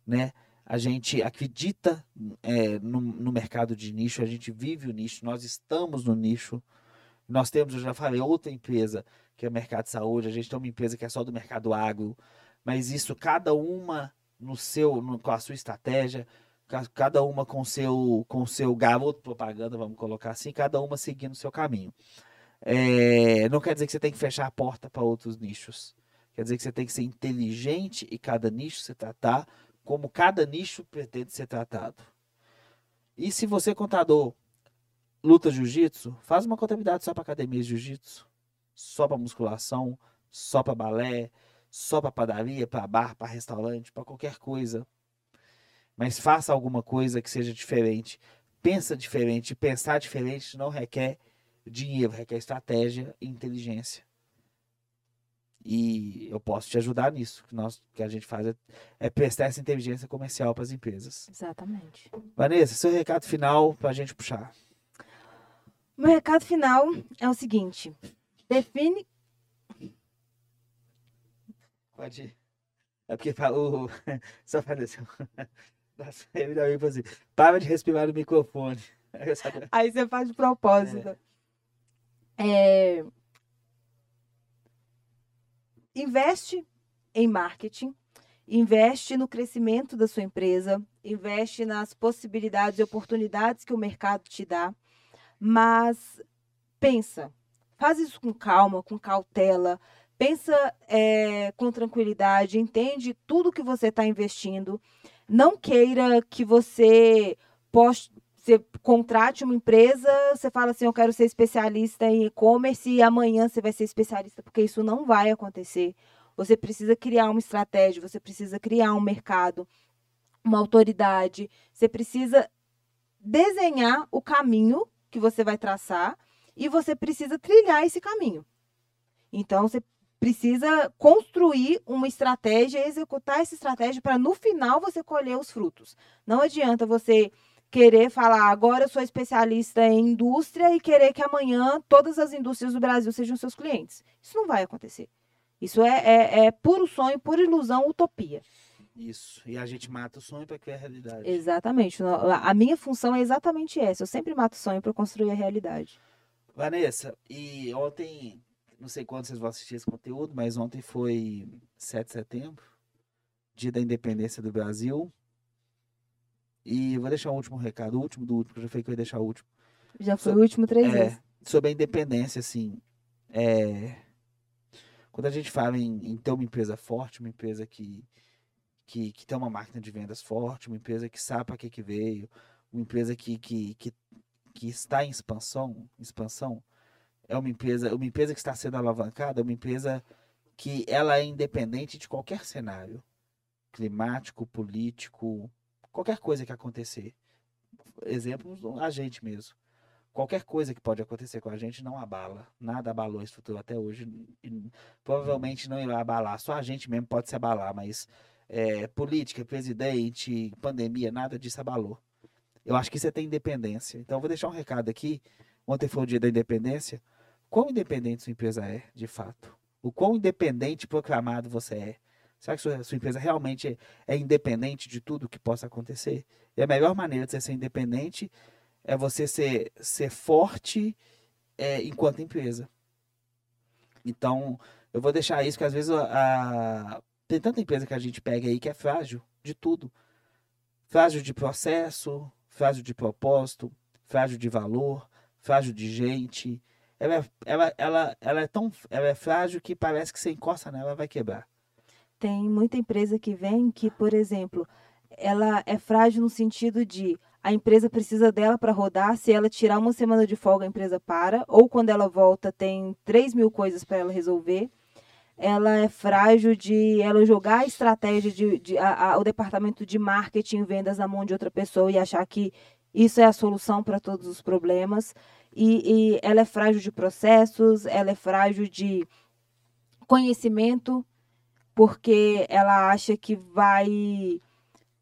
né? A gente acredita é, no, no, mercado de nicho, a gente vive o nicho, nós estamos no nicho. Nós temos, eu já falei, outra empresa que é o mercado de saúde, a gente tem uma empresa que é só do mercado agro, mas isso cada uma no seu, no, com a sua estratégia, cada uma com seu com seu garoto propaganda, vamos colocar assim, cada uma seguindo o seu caminho. É, não quer dizer que você tem que fechar a porta para outros nichos. Quer dizer que você tem que ser inteligente e cada nicho você tratar como cada nicho pretende ser tratado. E se você, contador, luta jiu-jitsu, faz uma contabilidade só para academia de jiu-jitsu, só para musculação, só para balé, só para padaria, para bar, para restaurante, para qualquer coisa. Mas faça alguma coisa que seja diferente. Pensa diferente. Pensar diferente não requer dinheiro, requer estratégia e inteligência. E eu posso te ajudar nisso. que nós que a gente faz é, é prestar essa inteligência comercial para as empresas. Exatamente. Vanessa, seu recado final para a gente puxar. Meu recado final é o seguinte: define. Pode ir. É porque o. [laughs] Só [laughs] fazer assim. Nossa, eu assim, para de respirar no microfone. [laughs] Aí você faz de propósito. É. É investe em marketing, investe no crescimento da sua empresa, investe nas possibilidades e oportunidades que o mercado te dá, mas pensa, faz isso com calma, com cautela, pensa é, com tranquilidade, entende tudo que você está investindo, não queira que você poste, você contrate uma empresa, você fala assim, eu quero ser especialista em e-commerce e amanhã você vai ser especialista, porque isso não vai acontecer. Você precisa criar uma estratégia, você precisa criar um mercado, uma autoridade, você precisa desenhar o caminho que você vai traçar e você precisa trilhar esse caminho. Então, você precisa construir uma estratégia, executar essa estratégia para no final você colher os frutos. Não adianta você querer falar, agora eu sou especialista em indústria e querer que amanhã todas as indústrias do Brasil sejam seus clientes. Isso não vai acontecer. Isso é, é, é puro sonho, pura ilusão, utopia. Isso. E a gente mata o sonho para criar a realidade. Exatamente. A minha função é exatamente essa. Eu sempre mato o sonho para construir a realidade. Vanessa, e ontem, não sei quando vocês vão assistir esse conteúdo, mas ontem foi 7 de setembro, dia da independência do Brasil. E vou deixar o último recado, o último do último, que eu já falei que eu ia deixar o último. Já foi so, o último três é, vezes. Sobre a independência, assim. É, quando a gente fala em, em, ter uma empresa forte, uma empresa que, que, que tem uma máquina de vendas forte, uma empresa que sabe para que, que veio, uma empresa que, que, que, que está em expansão, expansão, é uma empresa, uma empresa que está sendo alavancada, é uma empresa que ela é independente de qualquer cenário climático, político, qualquer coisa que acontecer. Exemplo, a gente mesmo. Qualquer coisa que pode acontecer com a gente não abala. Nada abalou a estrutura até hoje. Provavelmente não irá abalar. Só a gente mesmo pode se abalar, mas é, política, presidente, pandemia, nada disso abalou. Eu acho que você tem independência. Então, eu vou deixar um recado aqui. Ontem foi o dia da independência. Quão independente sua empresa é, de fato? O quão independente proclamado você é? Será que sua, sua empresa realmente é, é, independente de tudo que possa acontecer? E a melhor maneira de você ser independente é você ser, ser forte é, enquanto empresa. Então, eu vou deixar isso, que às vezes a, a, tem tanta empresa que a gente pega aí que é frágil de tudo. Frágil de processo, frágil de propósito, frágil de valor, frágil de gente. Ela, é, ela, ela, ela é tão ela é frágil que parece que você encosta nela, ela vai quebrar. Tem muita empresa que vem que, por exemplo, ela é frágil no sentido de a empresa precisa dela para rodar. Se ela tirar uma semana de folga, a empresa para. Ou quando ela volta, tem 3 mil coisas para ela resolver. Ela é frágil de ela jogar a estratégia de, de a, a, o departamento de marketing e vendas na mão de outra pessoa e achar que isso é a solução para todos os problemas. E, e ela é frágil de processos, ela é frágil de conhecimento, porque ela acha que vai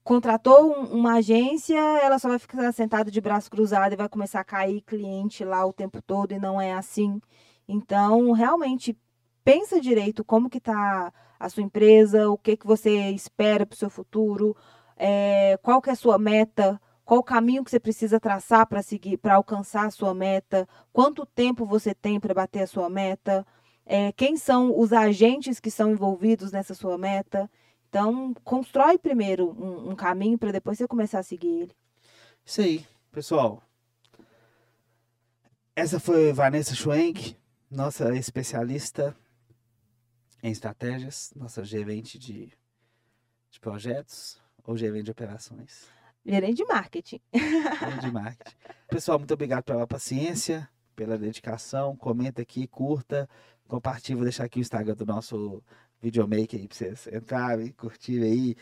contratou uma agência, ela só vai ficar sentada de braço cruzado e vai começar a cair cliente lá o tempo todo e não é assim. Então, realmente pensa direito como que está a sua empresa, o que que você espera para o seu futuro, é, qual que é a sua meta, qual o caminho que você precisa traçar para seguir, para alcançar a sua meta, quanto tempo você tem para bater a sua meta, é, quem são os agentes que são envolvidos nessa sua meta. Então, constrói primeiro um, um caminho para depois você começar a seguir ele. Isso aí, pessoal. Essa foi Vanessa Schwenk, nossa especialista em estratégias, nossa gerente de, de projetos ou gerente de operações. Gerente de marketing. [laughs] Gerente de marketing. Pessoal, muito obrigado pela paciência, pela dedicação. Comenta aqui, curta, compartilha. Vou deixar aqui o Instagram do nosso videomaker aí pra vocês entrarem, curtirem aí.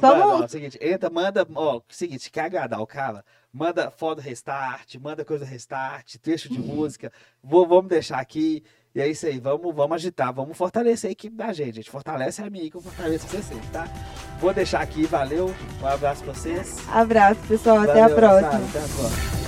Somos... Mano, ó, seguinte, entra, manda, ó, seguinte, quer agradar o cara? Manda foto restart, manda coisa restart, trecho de música, vou, vamos deixar aqui, e é isso aí, vamos, vamos agitar, vamos fortalecer a equipe da gente, gente, fortalece a minha que eu fortaleço você, tá? Vou deixar aqui, valeu, um abraço pra vocês. Abraço, pessoal, valeu, até a próxima. Até a próxima.